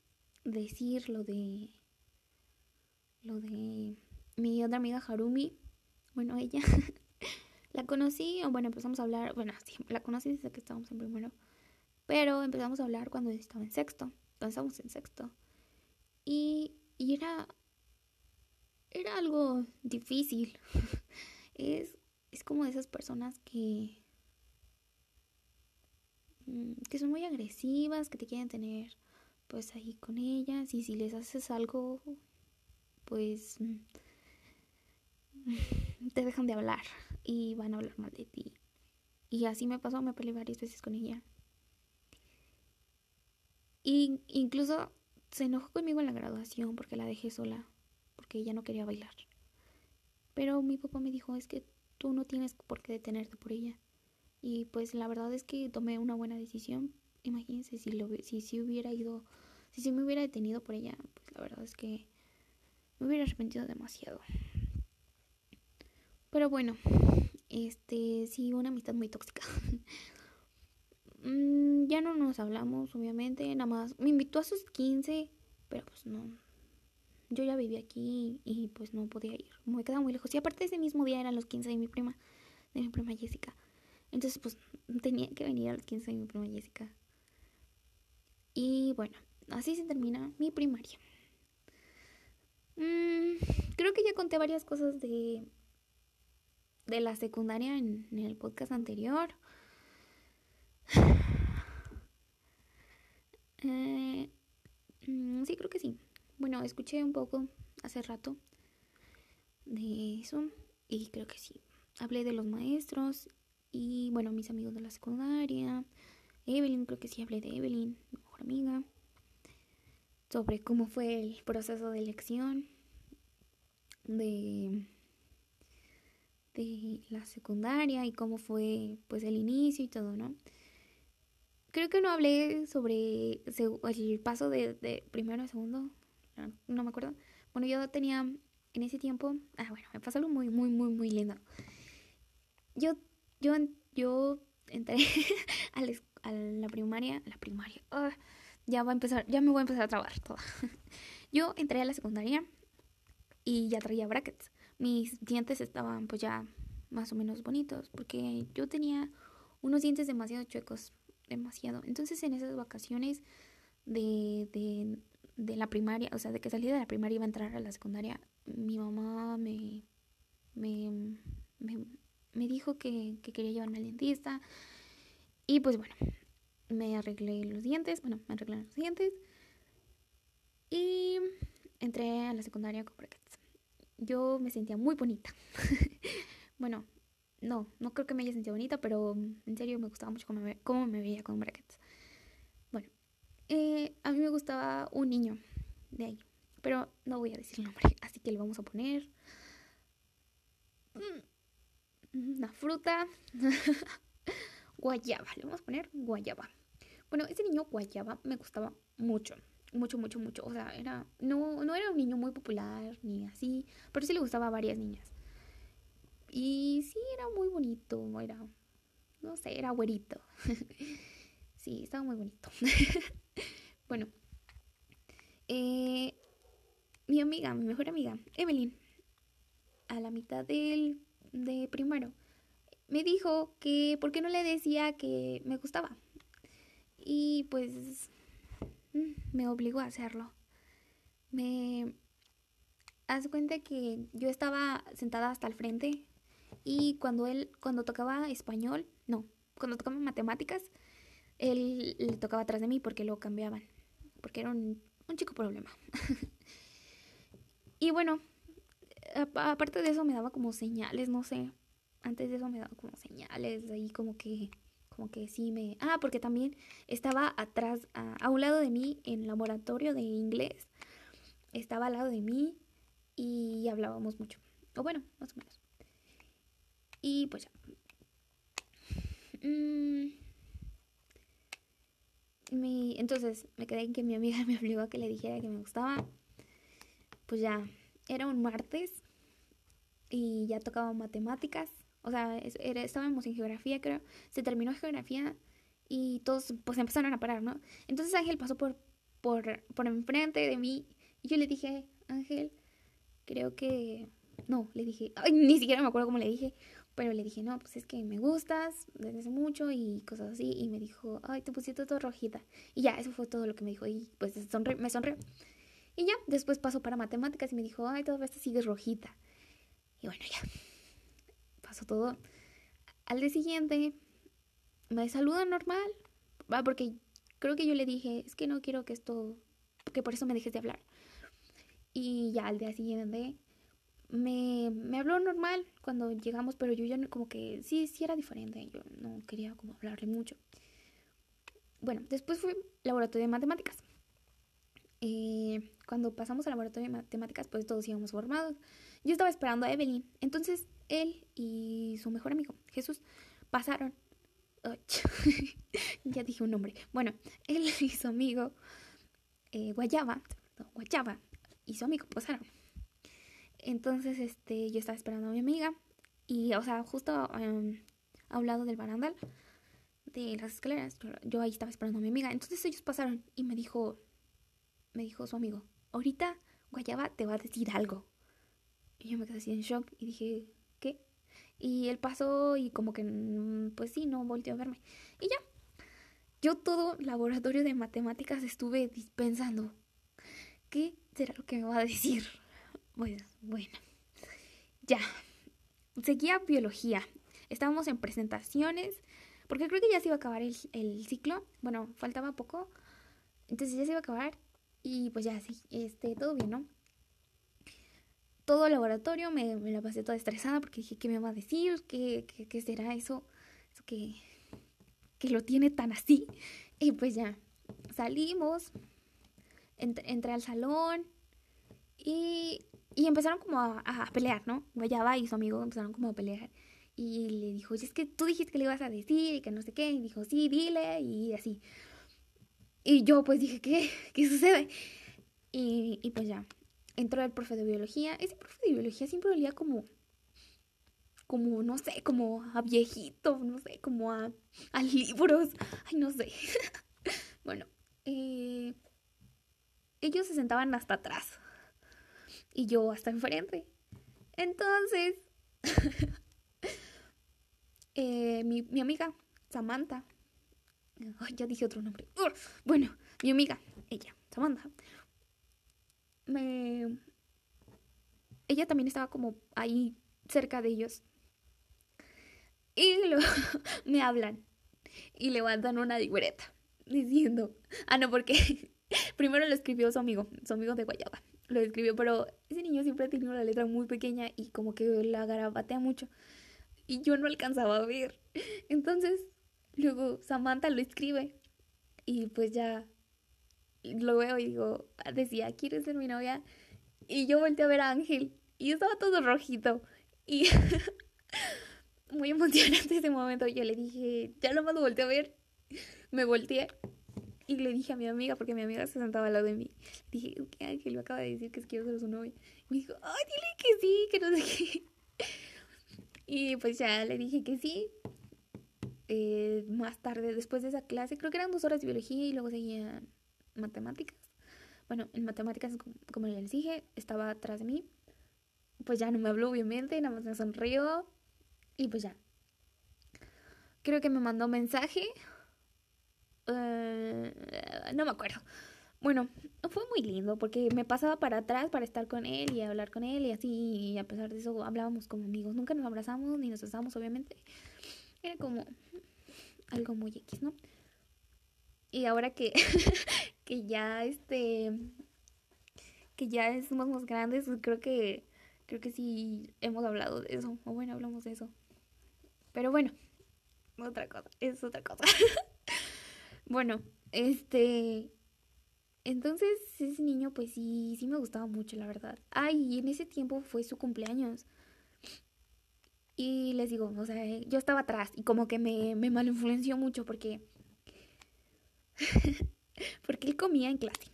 decir lo de lo de mi otra amiga Harumi. Bueno, ella la conocí, o bueno, empezamos a hablar, bueno, sí, la conocí desde que estábamos en primero, pero empezamos a hablar cuando estaba en sexto, cuando estábamos en sexto. Y, y era era algo difícil. es, es como de esas personas que, mm, que son muy agresivas, que te quieren tener pues ahí con ellas y si les haces algo, pues mm, te dejan de hablar y van a hablar mal de ti. Y así me pasó, me peleé varias veces con ella. Y incluso se enojó conmigo en la graduación porque la dejé sola porque ella no quería bailar. Pero mi papá me dijo, es que tú no tienes por qué detenerte por ella. Y pues la verdad es que tomé una buena decisión. Imagínense si, lo, si, si hubiera ido, si, si me hubiera detenido por ella, pues la verdad es que me hubiera arrepentido demasiado. Pero bueno, este, sí, una amistad muy tóxica. Mm, ya no nos hablamos, obviamente, nada más. Me invitó a sus 15, pero pues no. Yo ya vivía aquí y pues no podía ir. Me quedaba muy lejos. Y aparte ese mismo día eran los 15 de mi prima, de mi prima Jessica. Entonces pues tenía que venir a los 15 de mi prima Jessica. Y bueno, así se termina mi primaria. Mm, creo que ya conté varias cosas de, de la secundaria en, el podcast anterior. Eh, mm, sí, creo que sí. Bueno, escuché un poco hace rato de eso y creo que sí. Hablé de los maestros y bueno, mis amigos de la secundaria. Evelyn, creo que sí hablé de Evelyn, mi mejor amiga. Sobre cómo fue el proceso de elección de, de la secundaria y cómo fue pues el inicio y todo, ¿no? Creo que no hablé sobre el paso de, de primero a segundo, no me acuerdo. Bueno, yo tenía en ese tiempo, ah, bueno, me pasó algo muy, muy, muy, muy lindo. Yo, yo, yo entré a, la, primaria, la primaria, ah, ya va a empezar, ya me voy a empezar a trabar toda. yo entré a la secundaria y ya traía brackets. Mis dientes estaban pues ya más o menos bonitos porque yo tenía unos dientes demasiado chuecos, demasiado. Entonces en esas vacaciones de, de, de la primaria, o sea, de que salí de la primaria iba a entrar a la secundaria, mi mamá me, me, me, dijo que, que, quería llevarme al dentista. Y pues bueno, me arreglé los dientes, bueno, me arreglaron los dientes. Y entré a la secundaria con brackets. Yo me sentía muy bonita. bueno, no, no creo que me haya sentido bonita, pero en serio me gustaba mucho cómo me, cómo me veía con brackets. Eh, a mí me gustaba un niño de ahí, pero no voy a decir el nombre, así que le vamos a poner mm, una fruta guayaba, le vamos a poner guayaba. Bueno, ese niño guayaba me gustaba mucho, mucho, mucho, mucho. O sea, era no, no era un niño muy popular ni así, pero sí le gustaba a varias niñas. Muy bonito, era, no sé, era güerito. sí, estaba muy bonito. Bueno, eh, mi amiga, mi mejor amiga, Evelyn, a la mitad del, de primero, me dijo que por qué no le decía que me gustaba. Y pues mm, me obligó a hacerlo. Me hace cuenta que yo estaba sentada hasta el frente y cuando él, cuando tocaba español, no, cuando tocaba matemáticas, él le tocaba atrás de mí porque lo cambiaban porque era un, chico problema. y bueno, aparte de eso me daba como señales, no sé. Antes de eso me daba como señales, ahí como que, como que sí me... Ah, porque también estaba atrás, a, un lado de mí, en laboratorio de inglés. Estaba al lado de mí y hablábamos mucho. O bueno, más o menos. Y pues ya. Mm, entonces me quedé en que mi amiga me obligó a que le dijera que me gustaba. Pues ya, era un martes y ya tocaba matemáticas. O sea, era, estábamos en geografía, creo. Se terminó geografía y todos pues empezaron a parar, ¿no? Entonces Ángel pasó por, por, por enfrente de mí y yo le dije, Ángel, creo que... No, le dije, ay, ni siquiera me acuerdo cómo le dije. Pero le dije, no, pues es que me gustas desde mucho y cosas así. Y me dijo, ay, te pusiste todo rojita. Y ya, eso fue todo lo que me dijo. Y pues me sonrió. Y ya, después pasó para matemáticas y me dijo, ay, todavía te sigues rojita. Y bueno, ya. Pasó todo. Al día siguiente, me saluda normal. Va, porque creo que yo le dije, es que no quiero que esto, que por eso me dejes de hablar. Y ya al día siguiente me, me habló normal cuando llegamos, pero yo ya no, como que sí, sí era diferente. Yo no quería como hablarle mucho. Bueno, después fue laboratorio de matemáticas. Eh, cuando pasamos al laboratorio de matemáticas, pues todos íbamos formados. Yo estaba esperando a Evelyn. Entonces él y su mejor amigo, Jesús, pasaron. ya dije un nombre. Bueno, él y su amigo eh, Guayaba, Guayaba y su amigo pasaron. Entonces, este, yo estaba esperando a mi amiga Y, o sea, justo em, a un lado del barandal de las escaleras, yo, ahí estaba esperando a mi amiga. Entonces ellos pasaron y me dijo, me dijo su amigo, ahorita Guayaba te va a decir algo. Y yo me quedé así en shock y dije, ¿qué? Y él pasó y como que, mm, pues sí, no volteó a verme. Y ya, yo todo laboratorio de matemáticas estuve dispensando. ¿Qué será lo que me va a decir? Pues bueno, ya. Seguía biología. Estábamos en presentaciones, porque creo que ya se iba a acabar el, el ciclo. Bueno, faltaba poco. Entonces ya se iba a acabar. Y pues ya, sí, este, todo bien, ¿no? Todo el laboratorio me, la pasé toda estresada porque dije, ¿qué me va a decir? ¿Qué, qué, qué será eso? Eso que, que lo tiene tan así. Y pues ya, salimos, entré, al salón y, y empezaron como a, a, pelear, ¿no? Guayaba y su amigo empezaron como a pelear. Y le dijo, es que tú dijiste que le ibas a decir y que no sé qué. Y dijo, sí, dile y así. Y yo pues dije, ¿qué? ¿Qué sucede? Y, y pues ya, entró el profe de biología. Ese profe de biología siempre olía como como, no sé, como a viejito, no sé, como a, a libros, ay, no sé. bueno, eh, ellos se sentaban hasta atrás y yo hasta enfrente. Entonces, eh, mi, mi, amiga, Samantha, ya dije otro nombre. bueno, mi amiga, ella, Samantha, me... Ella también estaba como ahí cerca de ellos y luego me hablan y levantan una libreta diciendo, ah, no, porque primero lo escribió su amigo, su amigo de Guayaba. Lo escribió, pero ese niño siempre ha tenido la letra muy pequeña y como que la garabatea mucho. Y yo no alcanzaba a ver. Entonces, luego Samantha lo escribe y pues ya lo veo y digo, decía, ¿quieres ser mi novia? Y yo volteé a ver a Ángel y estaba todo rojito. Y muy emocionante ese momento. Yo le dije, ya lo lo volteé a ver. Me volteé y le dije a mi amiga, porque mi amiga se sentaba al lado de mí. Dije, ¿qué Ángel acaba de decir que quiero ser su novia? Y me dijo, ay, dile que sí, que no sé qué. Y pues ya le dije que sí. Eh, más tarde, después de esa clase, creo que eran dos horas de biología y luego seguía matemáticas. Bueno, en matemáticas, como les dije, estaba atrás de mí. Pues ya no me habló, obviamente, nada más me sonrió y pues ya. Creo que me mandó mensaje. Uh, no me acuerdo. Bueno, fue muy lindo porque me pasaba para atrás para estar con él y hablar con él y así. Y a pesar de eso hablábamos como amigos. Nunca nos abrazamos ni nos besamos, obviamente. Era como algo muy X, ¿no? Y ahora que, que ya este que ya somos más grandes, creo que creo que sí hemos hablado de eso. O bueno, hablamos de eso. Pero bueno, otra cosa, es otra cosa. bueno, este... Entonces ese niño pues sí, sí me gustaba mucho, la verdad. Ay, en ese tiempo fue su cumpleaños. Y les digo, o sea, yo estaba atrás y como que me, me malinfluenció mucho porque... porque él comía en clase.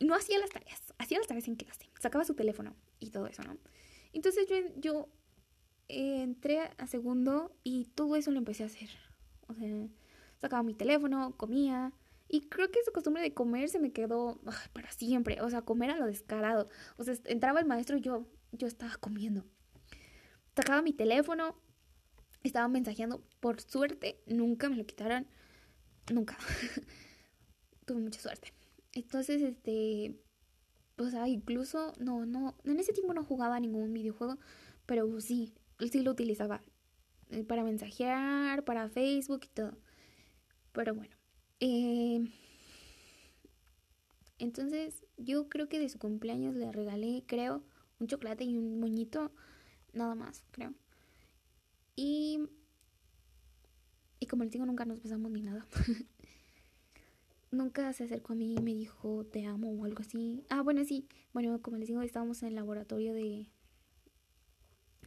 No hacía las tareas, hacía las tareas en clase. Sacaba su teléfono y todo eso, ¿no? Entonces yo, yo entré a segundo y todo eso lo empecé a hacer. O sea, sacaba mi teléfono, comía. Y creo que esa costumbre de comer se me quedó para siempre. O sea, comer a lo descarado. O sea, entraba el maestro y yo, yo estaba comiendo. Sacaba mi teléfono, estaba mensajeando. Por suerte, nunca me lo quitaron. Nunca. Tuve mucha suerte. Entonces, este. O sea, incluso. No, no. En ese tiempo no jugaba ningún videojuego. Pero sí, sí lo utilizaba eh, para mensajear, para Facebook y todo. Pero bueno. Eh, entonces yo creo que de su cumpleaños le regalé, creo, un chocolate y un moñito. Nada más, creo. Y... Y como les digo, nunca nos besamos ni nada. nunca se acercó a mí y me dijo te amo o algo así. Ah, bueno, sí. Bueno, como les digo, estábamos en el laboratorio de,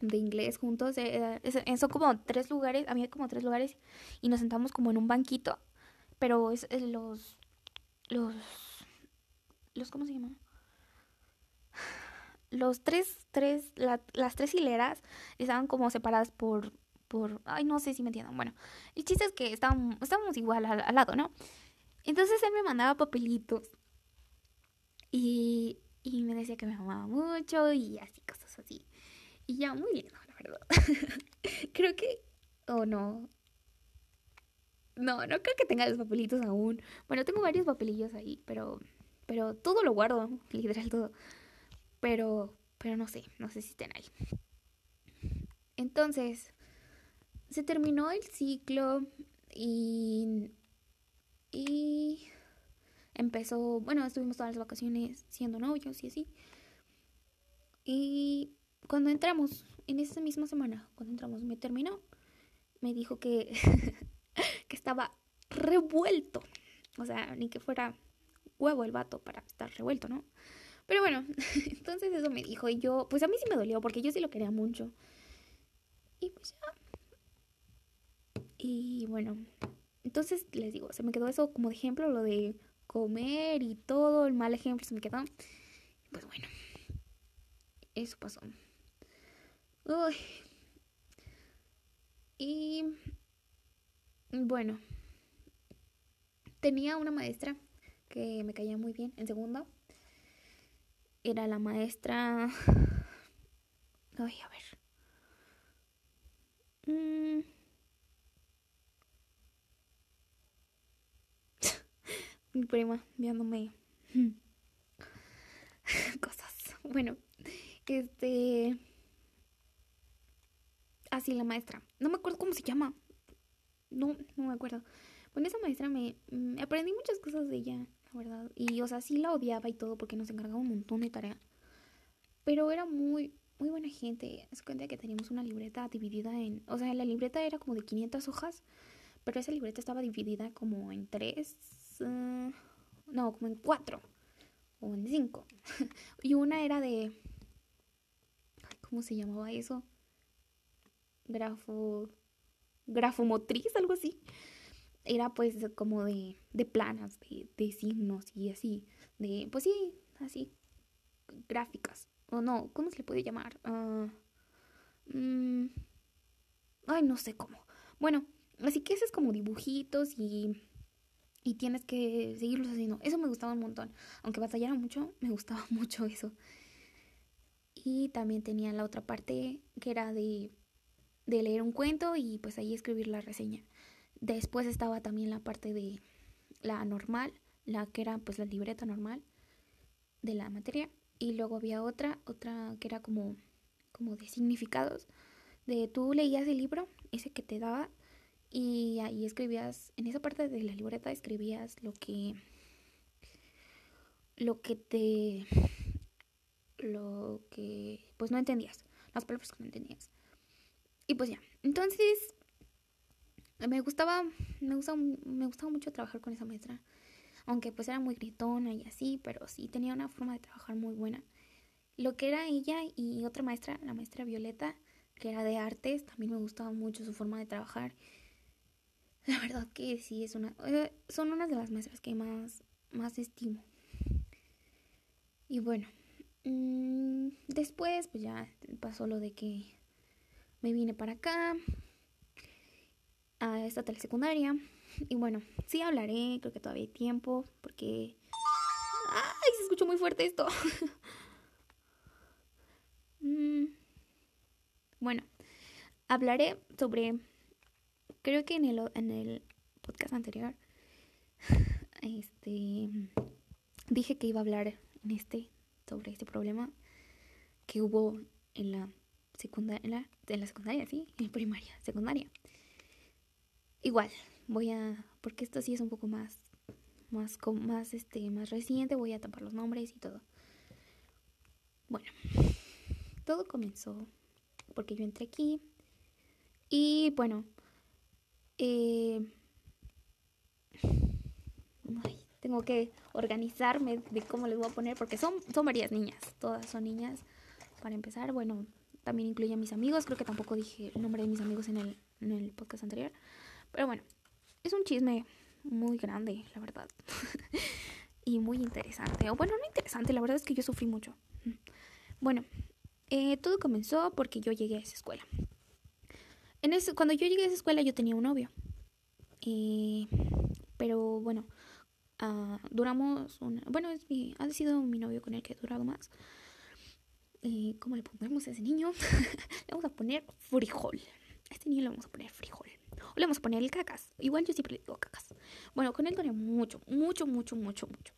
de inglés juntos. Eh, eh, son como tres lugares, había como tres lugares y nos sentamos como en un banquito, pero es, los, los, los, ¿cómo se llama? los tres, tres, las tres hileras estaban como separadas por, por, ay, no sé si me entiendan. Bueno, el chiste es que estábamos, estábamos igual al, lado, ¿no? Entonces él me mandaba papelitos y, y me decía que me amaba mucho y así, cosas así. Y ya, muy lindo, la verdad. creo que, o oh, no. No, no creo que tenga los papelitos aún. Bueno, tengo varios papelillos ahí, pero, pero todo lo guardo, literal todo. Pero, pero no sé, no sé si estén ahí. Entonces, se terminó el ciclo y, y empezó, bueno, estuvimos todas las vacaciones siendo novios y así. Y cuando entramos, en esa misma semana, cuando entramos, me terminó, me dijo que, que estaba revuelto. O sea, ni que fuera huevo el vato para estar revuelto, ¿no? Pero bueno, entonces eso me dijo y yo, pues a mí sí me dolió porque yo sí lo quería mucho. Y pues ya. Y bueno, entonces les digo, se me quedó eso como de ejemplo, lo de comer y todo, el mal ejemplo se me quedó. Pues bueno, eso pasó. Uy. Y bueno, tenía una maestra que me caía muy bien en segundo. Era la maestra... Ay, a ver. Mm. Mi prima viéndome cosas. Bueno, este así la maestra. No me acuerdo cómo se llama. No, no me acuerdo. Bueno, esa maestra me, me, aprendí muchas cosas de ella, la verdad. Y, o sea, sí la odiaba y todo porque nos encargaba un montón de tarea. Pero era muy, muy buena gente. Es cuenta que teníamos una libreta dividida en... O sea, la libreta era como de 500 hojas, pero esa libreta estaba dividida como en tres... Eh, no, como en cuatro. O en cinco. y una era de... ¿Cómo se llamaba eso? Grafo, grafomotriz, algo así. Era pues como de, de planas, de, de signos y así, de, pues sí, así, gráficas. O no, ¿cómo se le puede llamar? Uh, ay, no sé cómo. Bueno, así que es como dibujitos y, y tienes que seguirlos haciendo. Eso me gustaba un montón. Aunque batallara mucho, me gustaba mucho eso. Y también tenía la otra parte que era de de leer un cuento y pues ahí escribir la reseña. Después estaba también la parte de la normal, la que era pues la libreta normal de la materia. Y luego había otra, otra que era como, como de significados. De tú leías el libro, ese que te daba, y ahí escribías, en esa parte de la libreta escribías lo que, lo que te, lo que, pues no entendías, las palabras que no entendías. Y pues ya, entonces me gustaba, me gustaba, me gustaba mucho trabajar con esa maestra. Aunque pues era muy gritona y así, pero sí tenía una forma de trabajar muy buena. Lo que era ella y otra maestra, la maestra Violeta, que era de artes, también me gustaba mucho su forma de trabajar. La verdad que sí, es una, eh, son unas de las maestras que más, más estimo. Y bueno, mm, después pues ya pasó lo de que me vine para acá, a esta telesecundaria. Y bueno, sí hablaré, creo que todavía hay tiempo, porque... ¡Ay! Se escuchó muy fuerte esto. Mm, bueno, hablaré sobre... Creo que en el, en el podcast anterior, este, dije que iba a hablar en este sobre este problema que hubo en la secundaria, en la secundaria, sí, en primaria, secundaria. Igual, voy a, porque esto sí es un poco más, más, más, este, más reciente, voy a tapar los nombres y todo. Bueno, todo comenzó porque yo entré aquí y bueno, eh, tengo que organizarme de cómo les voy a poner porque son, son varias niñas, todas son niñas. Para empezar, bueno, también incluye a mis amigos. Creo que tampoco dije el nombre de mis amigos en el, podcast anterior. Pero bueno, es un chisme muy grande, la verdad. y muy interesante. O bueno, no interesante, la verdad es que yo sufrí mucho. Bueno, eh, todo comenzó porque yo llegué a esa escuela. Cuando yo llegué a esa escuela yo tenía un novio. Pero bueno, uh, duramos. Bueno, ha sido mi novio con el que he durado más. Eh, ¿Cómo le ponemos a ese niño? le vamos a poner frijol. A este niño le vamos a poner frijol. O le vamos a poner el cacas. Igual yo siempre le digo cacas. Bueno, con él duré mucho, mucho, mucho, mucho, mucho.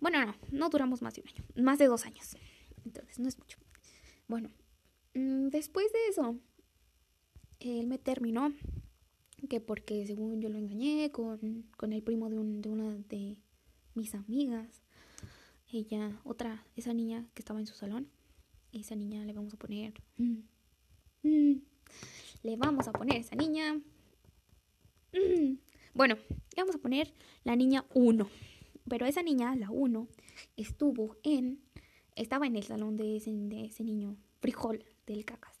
Bueno, no, no duramos más de un año. Más de dos años. Entonces, no es mucho. Bueno, mm, después de eso, él me terminó. Que porque según yo lo engañé con, con el primo de, un, de una de mis amigas. Ella, otra, esa niña que estaba en su salón. Esa niña le vamos a poner... Mm, mm, le vamos a poner esa niña... bueno, le vamos a poner la niña 1. Pero esa niña, la 1, estuvo en... Estaba en el salón de ese, de ese niño, frijol, del cacas.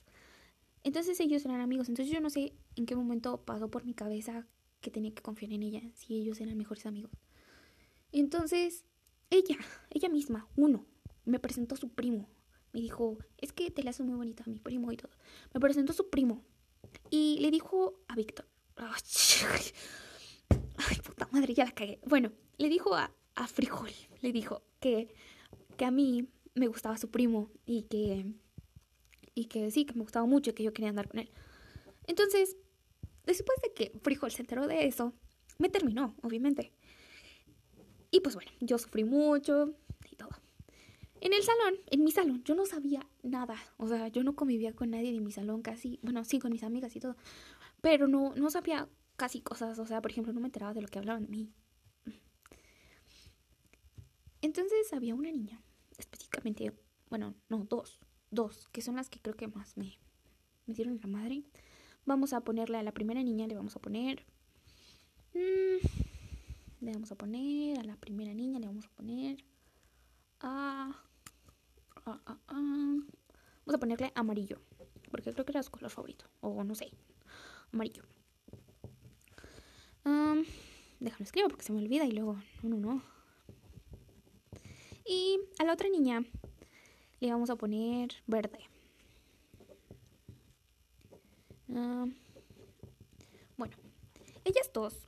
Entonces ellos eran amigos. Entonces yo no sé en qué momento pasó por mi cabeza que tenía que confiar en ella, si ellos eran mejores amigos. Entonces, ella, ella misma, uno, me presentó a su primo. Me dijo, es que te la hace muy bonita mi primo y todo. Me presentó a su primo. Y le dijo a Víctor. Ay, puta madre, ya la cagué. Bueno, le dijo a, a Frijol, le dijo que, que a mí me gustaba su primo y que, y que sí, que me gustaba mucho y que yo quería andar con él. Entonces, después de que Frijol se enteró de eso, me terminó, obviamente. Y pues bueno, yo sufrí mucho y todo. En el salón, en mi salón, yo no sabía nada. O sea, yo no convivía con nadie de mi salón casi. Bueno, sí, con mis amigas y todo. Pero no, no sabía casi cosas. O sea, por ejemplo, no me enteraba de lo que hablaban de mí. Entonces había una niña, específicamente, bueno, no, dos. Dos, que son las que creo que más me, me dieron la madre. Vamos a ponerle a la primera niña, le vamos a poner... Mmm, le vamos a poner a la primera niña, le vamos a poner a... A ponerle amarillo, porque creo que era su color favorito, o no sé, amarillo. déjame escribir porque se me olvida y luego, no, no, no. Y a la otra niña le vamos a poner verde. bueno, ellas dos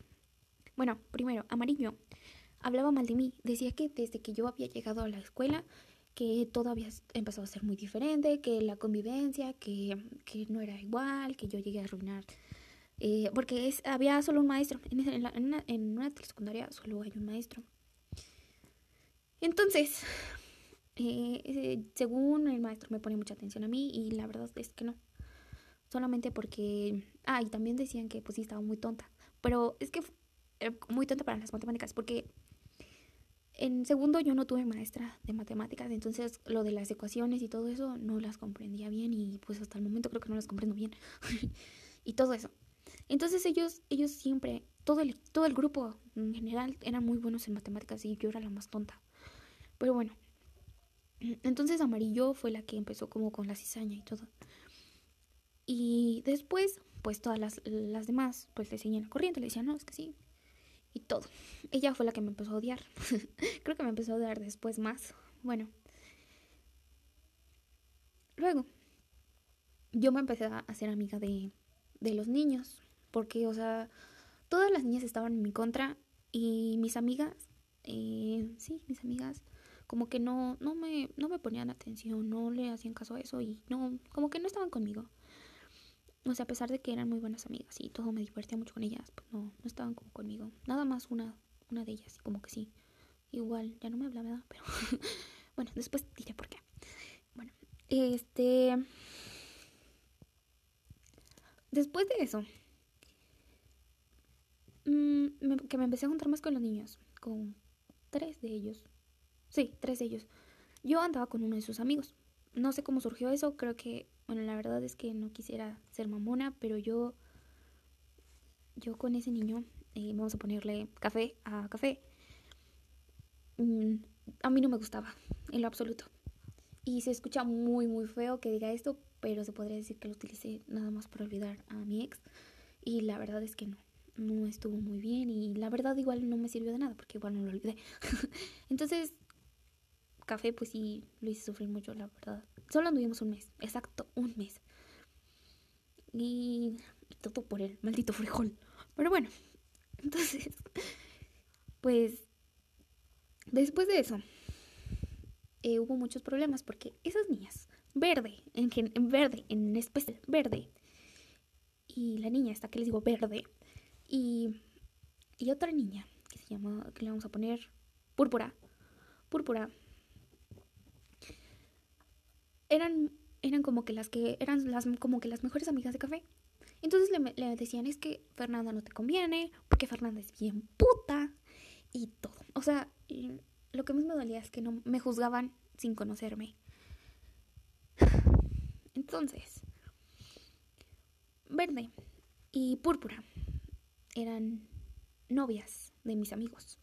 bueno, primero, amarillo. Hablaba mal de mí. Decía que desde que yo había llegado a la escuela, que todo había empezado a ser muy diferente, que la convivencia, que, no era igual, que yo llegué a arruinar. Eh, porque es, había solo un maestro. En, una, en una secundaria solo hay un maestro. Entonces, eh, eh, según el maestro me pone mucha atención a mí y la verdad es que no. Solamente porque... Ah, y también decían que pues sí estaba muy tonta. Pero es que eh, muy tonta para las matemáticas porque en segundo yo no tuve maestra de matemáticas, entonces lo de las ecuaciones y todo eso no las comprendía bien y pues hasta el momento creo que no las comprendo bien. y todo eso. Entonces ellos ellos siempre todo el todo el grupo en general eran muy buenos en matemáticas y yo era la más tonta. Pero bueno. Entonces Amarillo fue la que empezó como con la cizaña y todo. Y después, pues todas las, las demás, pues le seguían la corriente, le decían, no, es que sí, y todo. Ella fue la que me empezó a odiar. Creo que me empezó a odiar después más. Bueno. Luego, yo me empecé a hacer amiga de, de los niños. Porque, o sea, todas las niñas estaban en mi contra. Y mis amigas, eh, sí, mis amigas, como que no, no, me, no me ponían atención, no le hacían caso a eso y no, como que no estaban conmigo. O sea, a pesar de que eran muy buenas amigas y todo me divertía mucho con ellas, pues no, no estaban como conmigo. Nada más una, una de ellas, como que sí. Igual, ya no me hablaba, pero bueno, después diré por qué. Bueno, este... Después de eso, mmm, que me empecé a juntar más con los niños, con tres de ellos. Sí, tres de ellos. Yo andaba con uno de sus amigos. No sé cómo surgió eso, creo que bueno, la verdad es que no quisiera ser mamona, pero yo, yo con ese niño, eh, vamos a ponerle café a café, mm, a mí no me gustaba, en lo absoluto. Y se escucha muy, muy feo que diga esto, pero se podría decir que lo utilicé nada más para olvidar a mi ex. Y la verdad es que no, no estuvo muy bien y la verdad igual no me sirvió de nada porque igual no lo olvidé. Entonces, café, pues sí, lo hice sufrir mucho, la verdad. Solo anduvimos un mes, exacto, un mes. Y todo por el maldito frijol. Pero bueno, entonces, pues, después de eso, eh, hubo muchos problemas porque esas niñas, verde, en, en verde, en especial, verde, y la niña esta que les digo verde, y, y otra niña que se llama, que le vamos a poner púrpura, púrpura, eran, eran como que las que, eran las, como que las mejores amigas de café. Entonces le, decían, es que Fernanda no te conviene, porque Fernanda es bien puta, y todo. O sea, lo que más me dolía es que no me juzgaban sin conocerme. Entonces, verde y púrpura eran novias de mis amigos.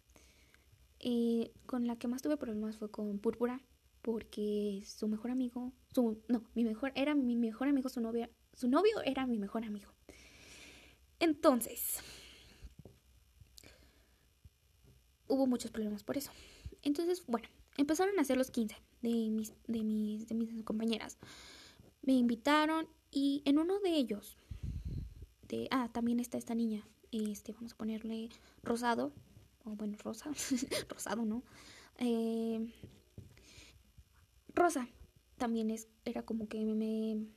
Eh, con la que más tuve problemas fue con púrpura, porque su mejor amigo, su no, mi mejor era mi mejor amigo, su novia, su novio era mi mejor amigo. Entonces, hubo muchos problemas por eso. Entonces, bueno, empezaron a hacer los 15 de mis, de mis, de mis compañeras. Me invitaron y en uno de ellos, ah, también está esta niña, este, vamos a ponerle rosado, o bueno, rosa, rosado, ¿no? Eh, rosa también es, era como que me,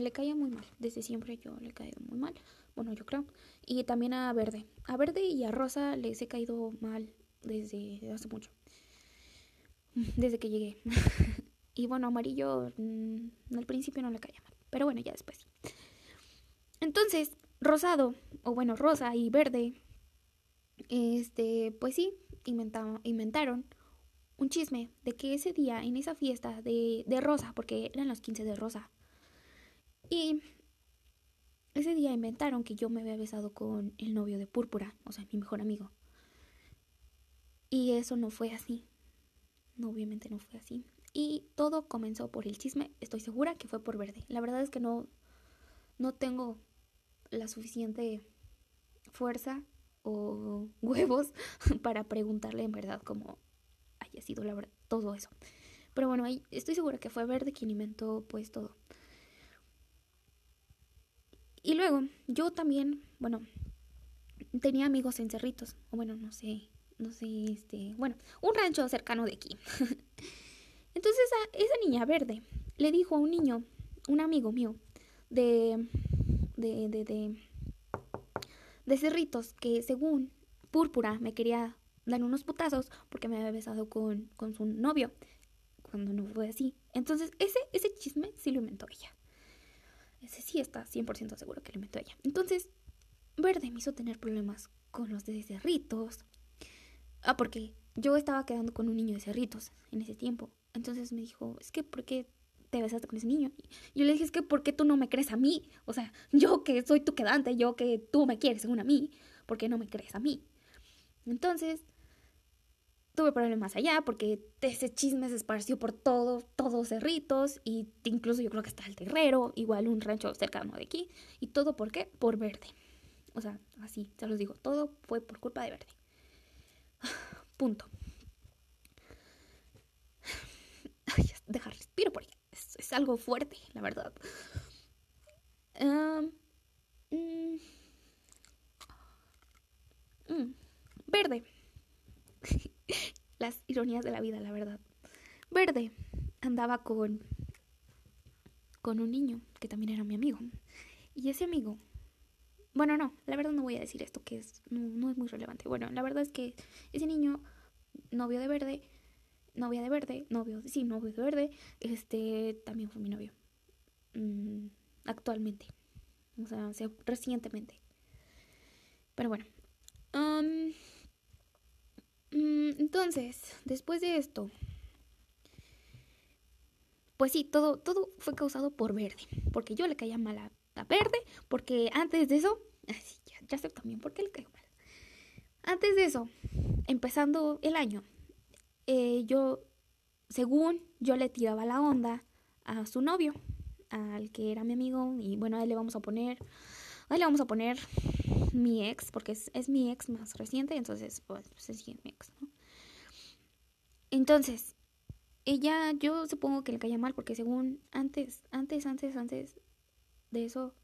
le caía muy mal, desde siempre yo le he caído muy mal, bueno, yo creo, y también a verde, a verde y a rosa les he caído mal desde hace mucho, desde que llegué. y bueno, amarillo mm, al principio no le caía mal, pero bueno, ya después. Entonces, rosado, o bueno, rosa y verde, este, pues sí, inventaron un chisme de que ese día, en esa fiesta de, de Rosa, porque eran los 15 de Rosa, y ese día inventaron que yo me había besado con el novio de Púrpura, o sea, mi mejor amigo. Y eso no fue así. No, obviamente no fue así. Y todo comenzó por el chisme. Estoy segura que fue por verde. La verdad es que no, no tengo la suficiente fuerza o huevos para preguntarle en verdad cómo haya sido la verdad, todo eso. Pero bueno, estoy segura que fue Verde quien inventó pues todo. Y luego, yo también, bueno, tenía amigos en Cerritos, o bueno, no sé, no sé, este, bueno, un rancho cercano de aquí. Entonces a esa niña verde le dijo a un niño, un amigo mío, de, de, de, de, de Cerritos, que según Púrpura me quería dar unos putazos porque me había besado con, con su novio, cuando no fue así. Entonces ese, ese chisme sí lo inventó ella. Ese sí está 100% seguro que lo inventó ella. Entonces, Verde me hizo tener problemas con los de Cerritos, Ah, porque yo estaba quedando con un niño de cerritos en ese tiempo. Entonces me dijo, es que, ¿por qué te besaste con ese niño? Y yo le dije, es que, ¿por qué tú no me crees a mí? O sea, yo que soy tu quedante, yo que tú me quieres según a mí, ¿por qué no me crees a mí? Entonces, tuve problemas allá porque ese chisme se esparció por todo, todos cerritos y incluso yo creo que está el terrero, igual un rancho cercano de aquí. ¿Y todo por qué? Por verde. O sea, así, se los digo, todo fue por culpa de verde. Punto. Ay, dejar respiro porque es, es, algo fuerte, la verdad. Um, verde. Las ironías de la vida, la verdad. Verde andaba con con un niño que también era mi amigo. Y ese amigo bueno, no, la verdad no voy a decir esto, que es, no, es muy relevante. Bueno, la verdad es que ese niño, novio de verde, novia de verde, novio, sí, novio de verde, este, también fue mi novio. Mm, actualmente. O sea, recientemente. Pero bueno. Um, entonces, después de esto, pues sí, todo, todo fue causado por verde. Porque yo le caía mal a verde, porque antes de eso, ya, sé también por qué le caigo mal. Antes de eso, empezando el año, eh, yo, según yo le tiraba la onda a su novio, al que era mi amigo, y bueno, a él le vamos a poner, a él le vamos a poner mi ex, porque es, es mi ex más reciente, entonces, pues, es mi ex, ¿no? Entonces, ella, yo supongo que le caía mal porque según antes, antes, antes, antes de eso,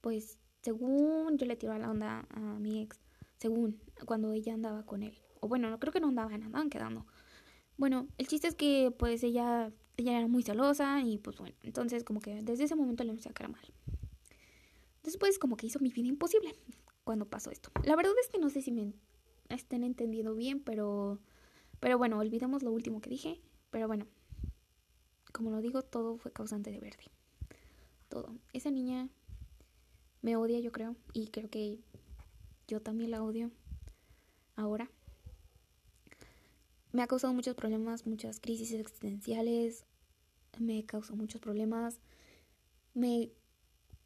pues según yo le tiraba la onda a mi ex, según cuando ella andaba con él. O bueno, no creo que no andaban, andaban quedando. Bueno, el chiste es que pues ella, ella era muy celosa y pues bueno, entonces como que desde ese momento le empecé a caer mal. Después como que hizo mi vida imposible cuando pasó esto. La verdad es que no sé si me estén entendiendo bien, pero pero bueno, olvidemos lo último que dije, pero bueno. Como lo digo, todo fue causante de verde. Todo. Esa niña me odia, yo creo, y creo que yo también la odio ahora. Me ha causado muchos problemas, muchas crisis existenciales, me causó muchos problemas, me,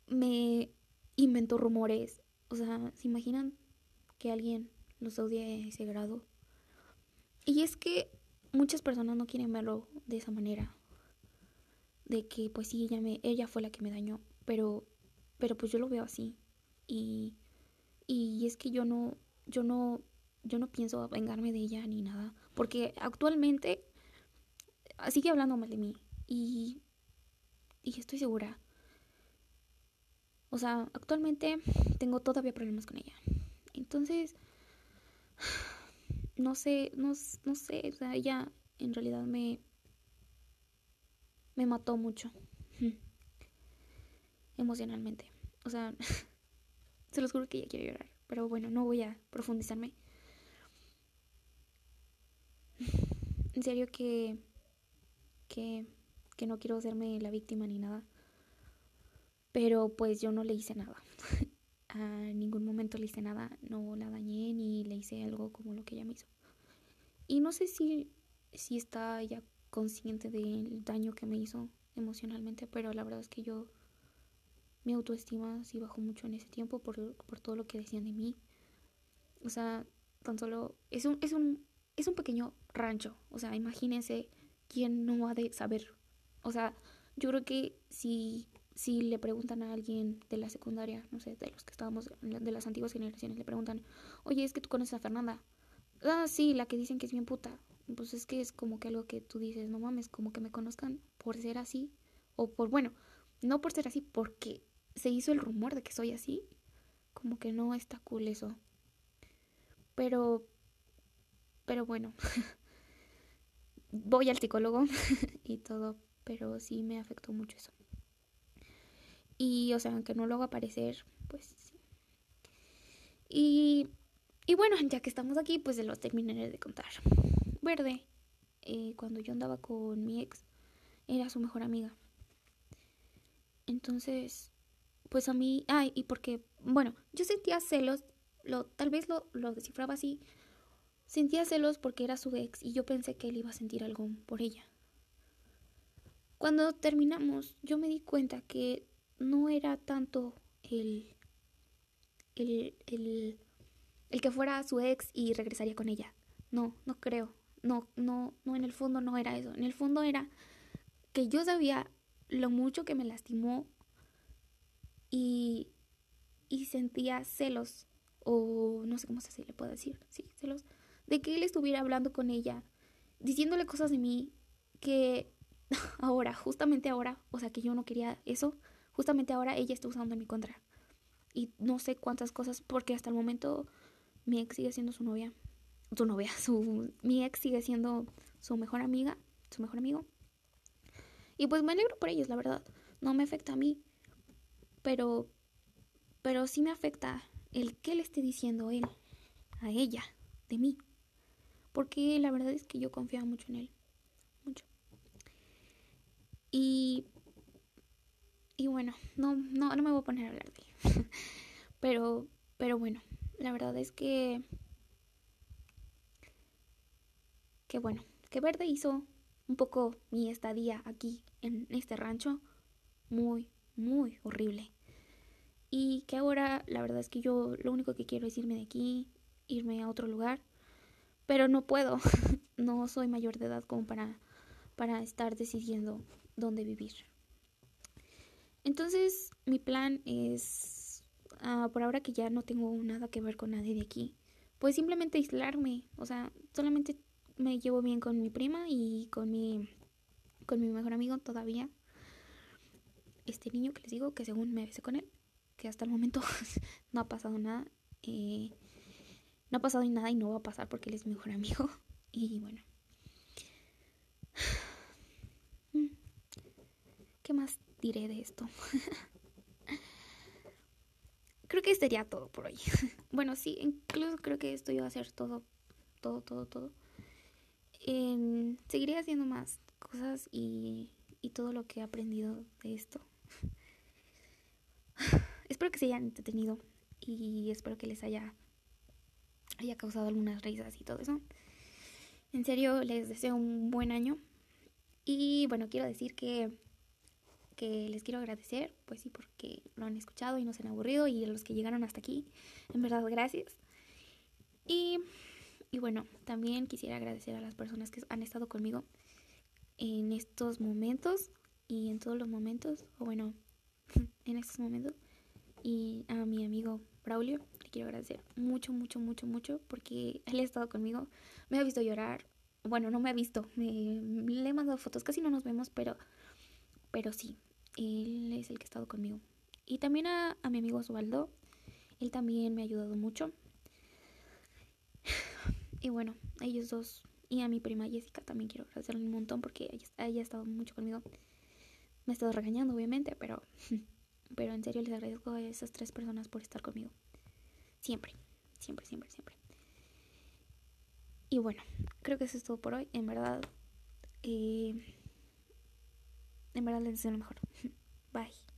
me inventó rumores. O sea, ¿se imaginan que alguien los odie a ese grado? Y es que muchas personas no quieren verlo de esa manera. De que pues sí, ella, me, ella fue la que me dañó, pero, pero pues yo lo veo así. Y, y es que yo no, yo no, yo no pienso vengarme de ella ni nada. Porque actualmente sigue hablando mal de mí. Y, y estoy segura. O sea, actualmente tengo todavía problemas con ella. Entonces, no sé, no, sé, o sea, ella en realidad me, me mató mucho. Emocionalmente. O sea, se los juro que ella quiere llorar. Pero bueno, no voy a profundizarme. En serio que, que, que no quiero hacerme la víctima ni nada. Pero pues yo no le hice nada. a ningún momento le hice nada. No la dañé ni le hice algo como lo que ella me hizo. Y no sé si, si está ya consciente del daño que me hizo emocionalmente, pero la verdad es que yo mi autoestima sí bajó mucho en ese tiempo por, por todo lo que decían de mí. O sea, tan solo es un, es un es un pequeño rancho. O sea, imagínense quién no ha de saber. O sea, yo creo que si, si le preguntan a alguien de la secundaria, no sé, de los que estábamos, de las antiguas generaciones, le preguntan, oye, es que tú conoces a Fernanda. Ah, sí, la que dicen que es bien puta. Pues es que es como que algo que tú dices, no mames, como que me conozcan por ser así. O por, bueno, no por ser así, porque se hizo el rumor de que soy así. Como que no está cool eso. Pero pero bueno, voy al psicólogo y todo, pero sí me afectó mucho eso. Y, o sea, aunque no lo haga aparecer, pues sí. Y, y bueno, ya que estamos aquí, pues se los terminaré de contar. Verde, eh, cuando yo andaba con mi ex, era su mejor amiga. Entonces, pues a mí, ay, y porque, bueno, yo sentía celos, lo, tal vez lo, lo descifraba así, Sentía celos porque era su ex y yo pensé que él iba a sentir algo por ella. Cuando terminamos, yo me di cuenta que no era tanto el, el, el, el que fuera su ex y regresaría con ella. No, no creo. No, no, no, en el fondo no era eso. En el fondo era que yo sabía lo mucho que me lastimó y, y sentía celos, o no sé cómo se le puede decir, sí, celos, de que él estuviera hablando con ella, diciéndole cosas de mí que ahora, justamente ahora, o sea, que yo no quería eso, justamente ahora ella está usando en mi contra. Y no sé cuántas cosas, porque hasta el momento mi ex sigue siendo su novia. Su novia, su, mi ex sigue siendo su mejor amiga, su mejor amigo. Y pues me alegro por ellos, la verdad. No me afecta a mí. Pero, pero sí me afecta el que le esté diciendo él a ella de mí. Porque la verdad es que yo confiaba mucho en él. Mucho. Y. Y bueno, no, no, no me voy a poner a hablar de él. pero, pero bueno, la verdad es que. Que bueno, que Verde hizo un poco mi estadía aquí en este rancho muy, muy horrible. Y que ahora la verdad es que yo lo único que quiero es irme de aquí, irme a otro lugar pero no puedo, no soy mayor de edad como para, para estar decidiendo dónde vivir. Entonces, mi plan es, ah, por ahora que ya no tengo nada que ver con nadie de aquí, pues simplemente aislarme, o sea, solamente me llevo bien con mi prima y con mi, con mi mejor amigo todavía. Este niño que les digo que según me besé con él, que hasta el momento no ha pasado nada. Eh, no ha pasado nada y no va a pasar porque él es mi mejor amigo. Y bueno. ¿Qué más diré de esto? creo que sería todo por hoy. bueno, sí, incluso creo que esto iba a ser todo, todo, todo, todo. seguiré haciendo más cosas y, y todo lo que he aprendido de esto. espero que se hayan entretenido y espero que les haya, haya causado algunas risas y todo eso. En serio, les deseo un buen año. Y bueno, quiero decir que que les quiero agradecer, pues sí, porque lo han escuchado y no se han aburrido y a los que llegaron hasta aquí, en verdad, gracias. Y, y bueno, también quisiera agradecer a las personas que han estado conmigo en estos momentos y en todos los momentos, o bueno, en estos momentos. Y a mi amigo Braulio, le quiero agradecer mucho, mucho, mucho, mucho, porque él ha estado conmigo, me ha visto llorar, bueno, no me ha visto, me, le he mandado fotos, casi no nos vemos, pero pero sí, él es el que ha estado conmigo. Y también a, mi amigo Osvaldo, él también me ha ayudado mucho. Y bueno, a ellos dos y a mi prima Jessica también quiero agradecerle un montón porque ella, ella ha estado mucho conmigo. Me ha estado regañando, obviamente, pero, pero en serio les agradezco a esas tres personas por estar conmigo. Siempre, siempre, siempre, siempre. Y bueno, creo que eso es todo por hoy. En verdad, eh, en verdad les deseo lo mejor. Bye.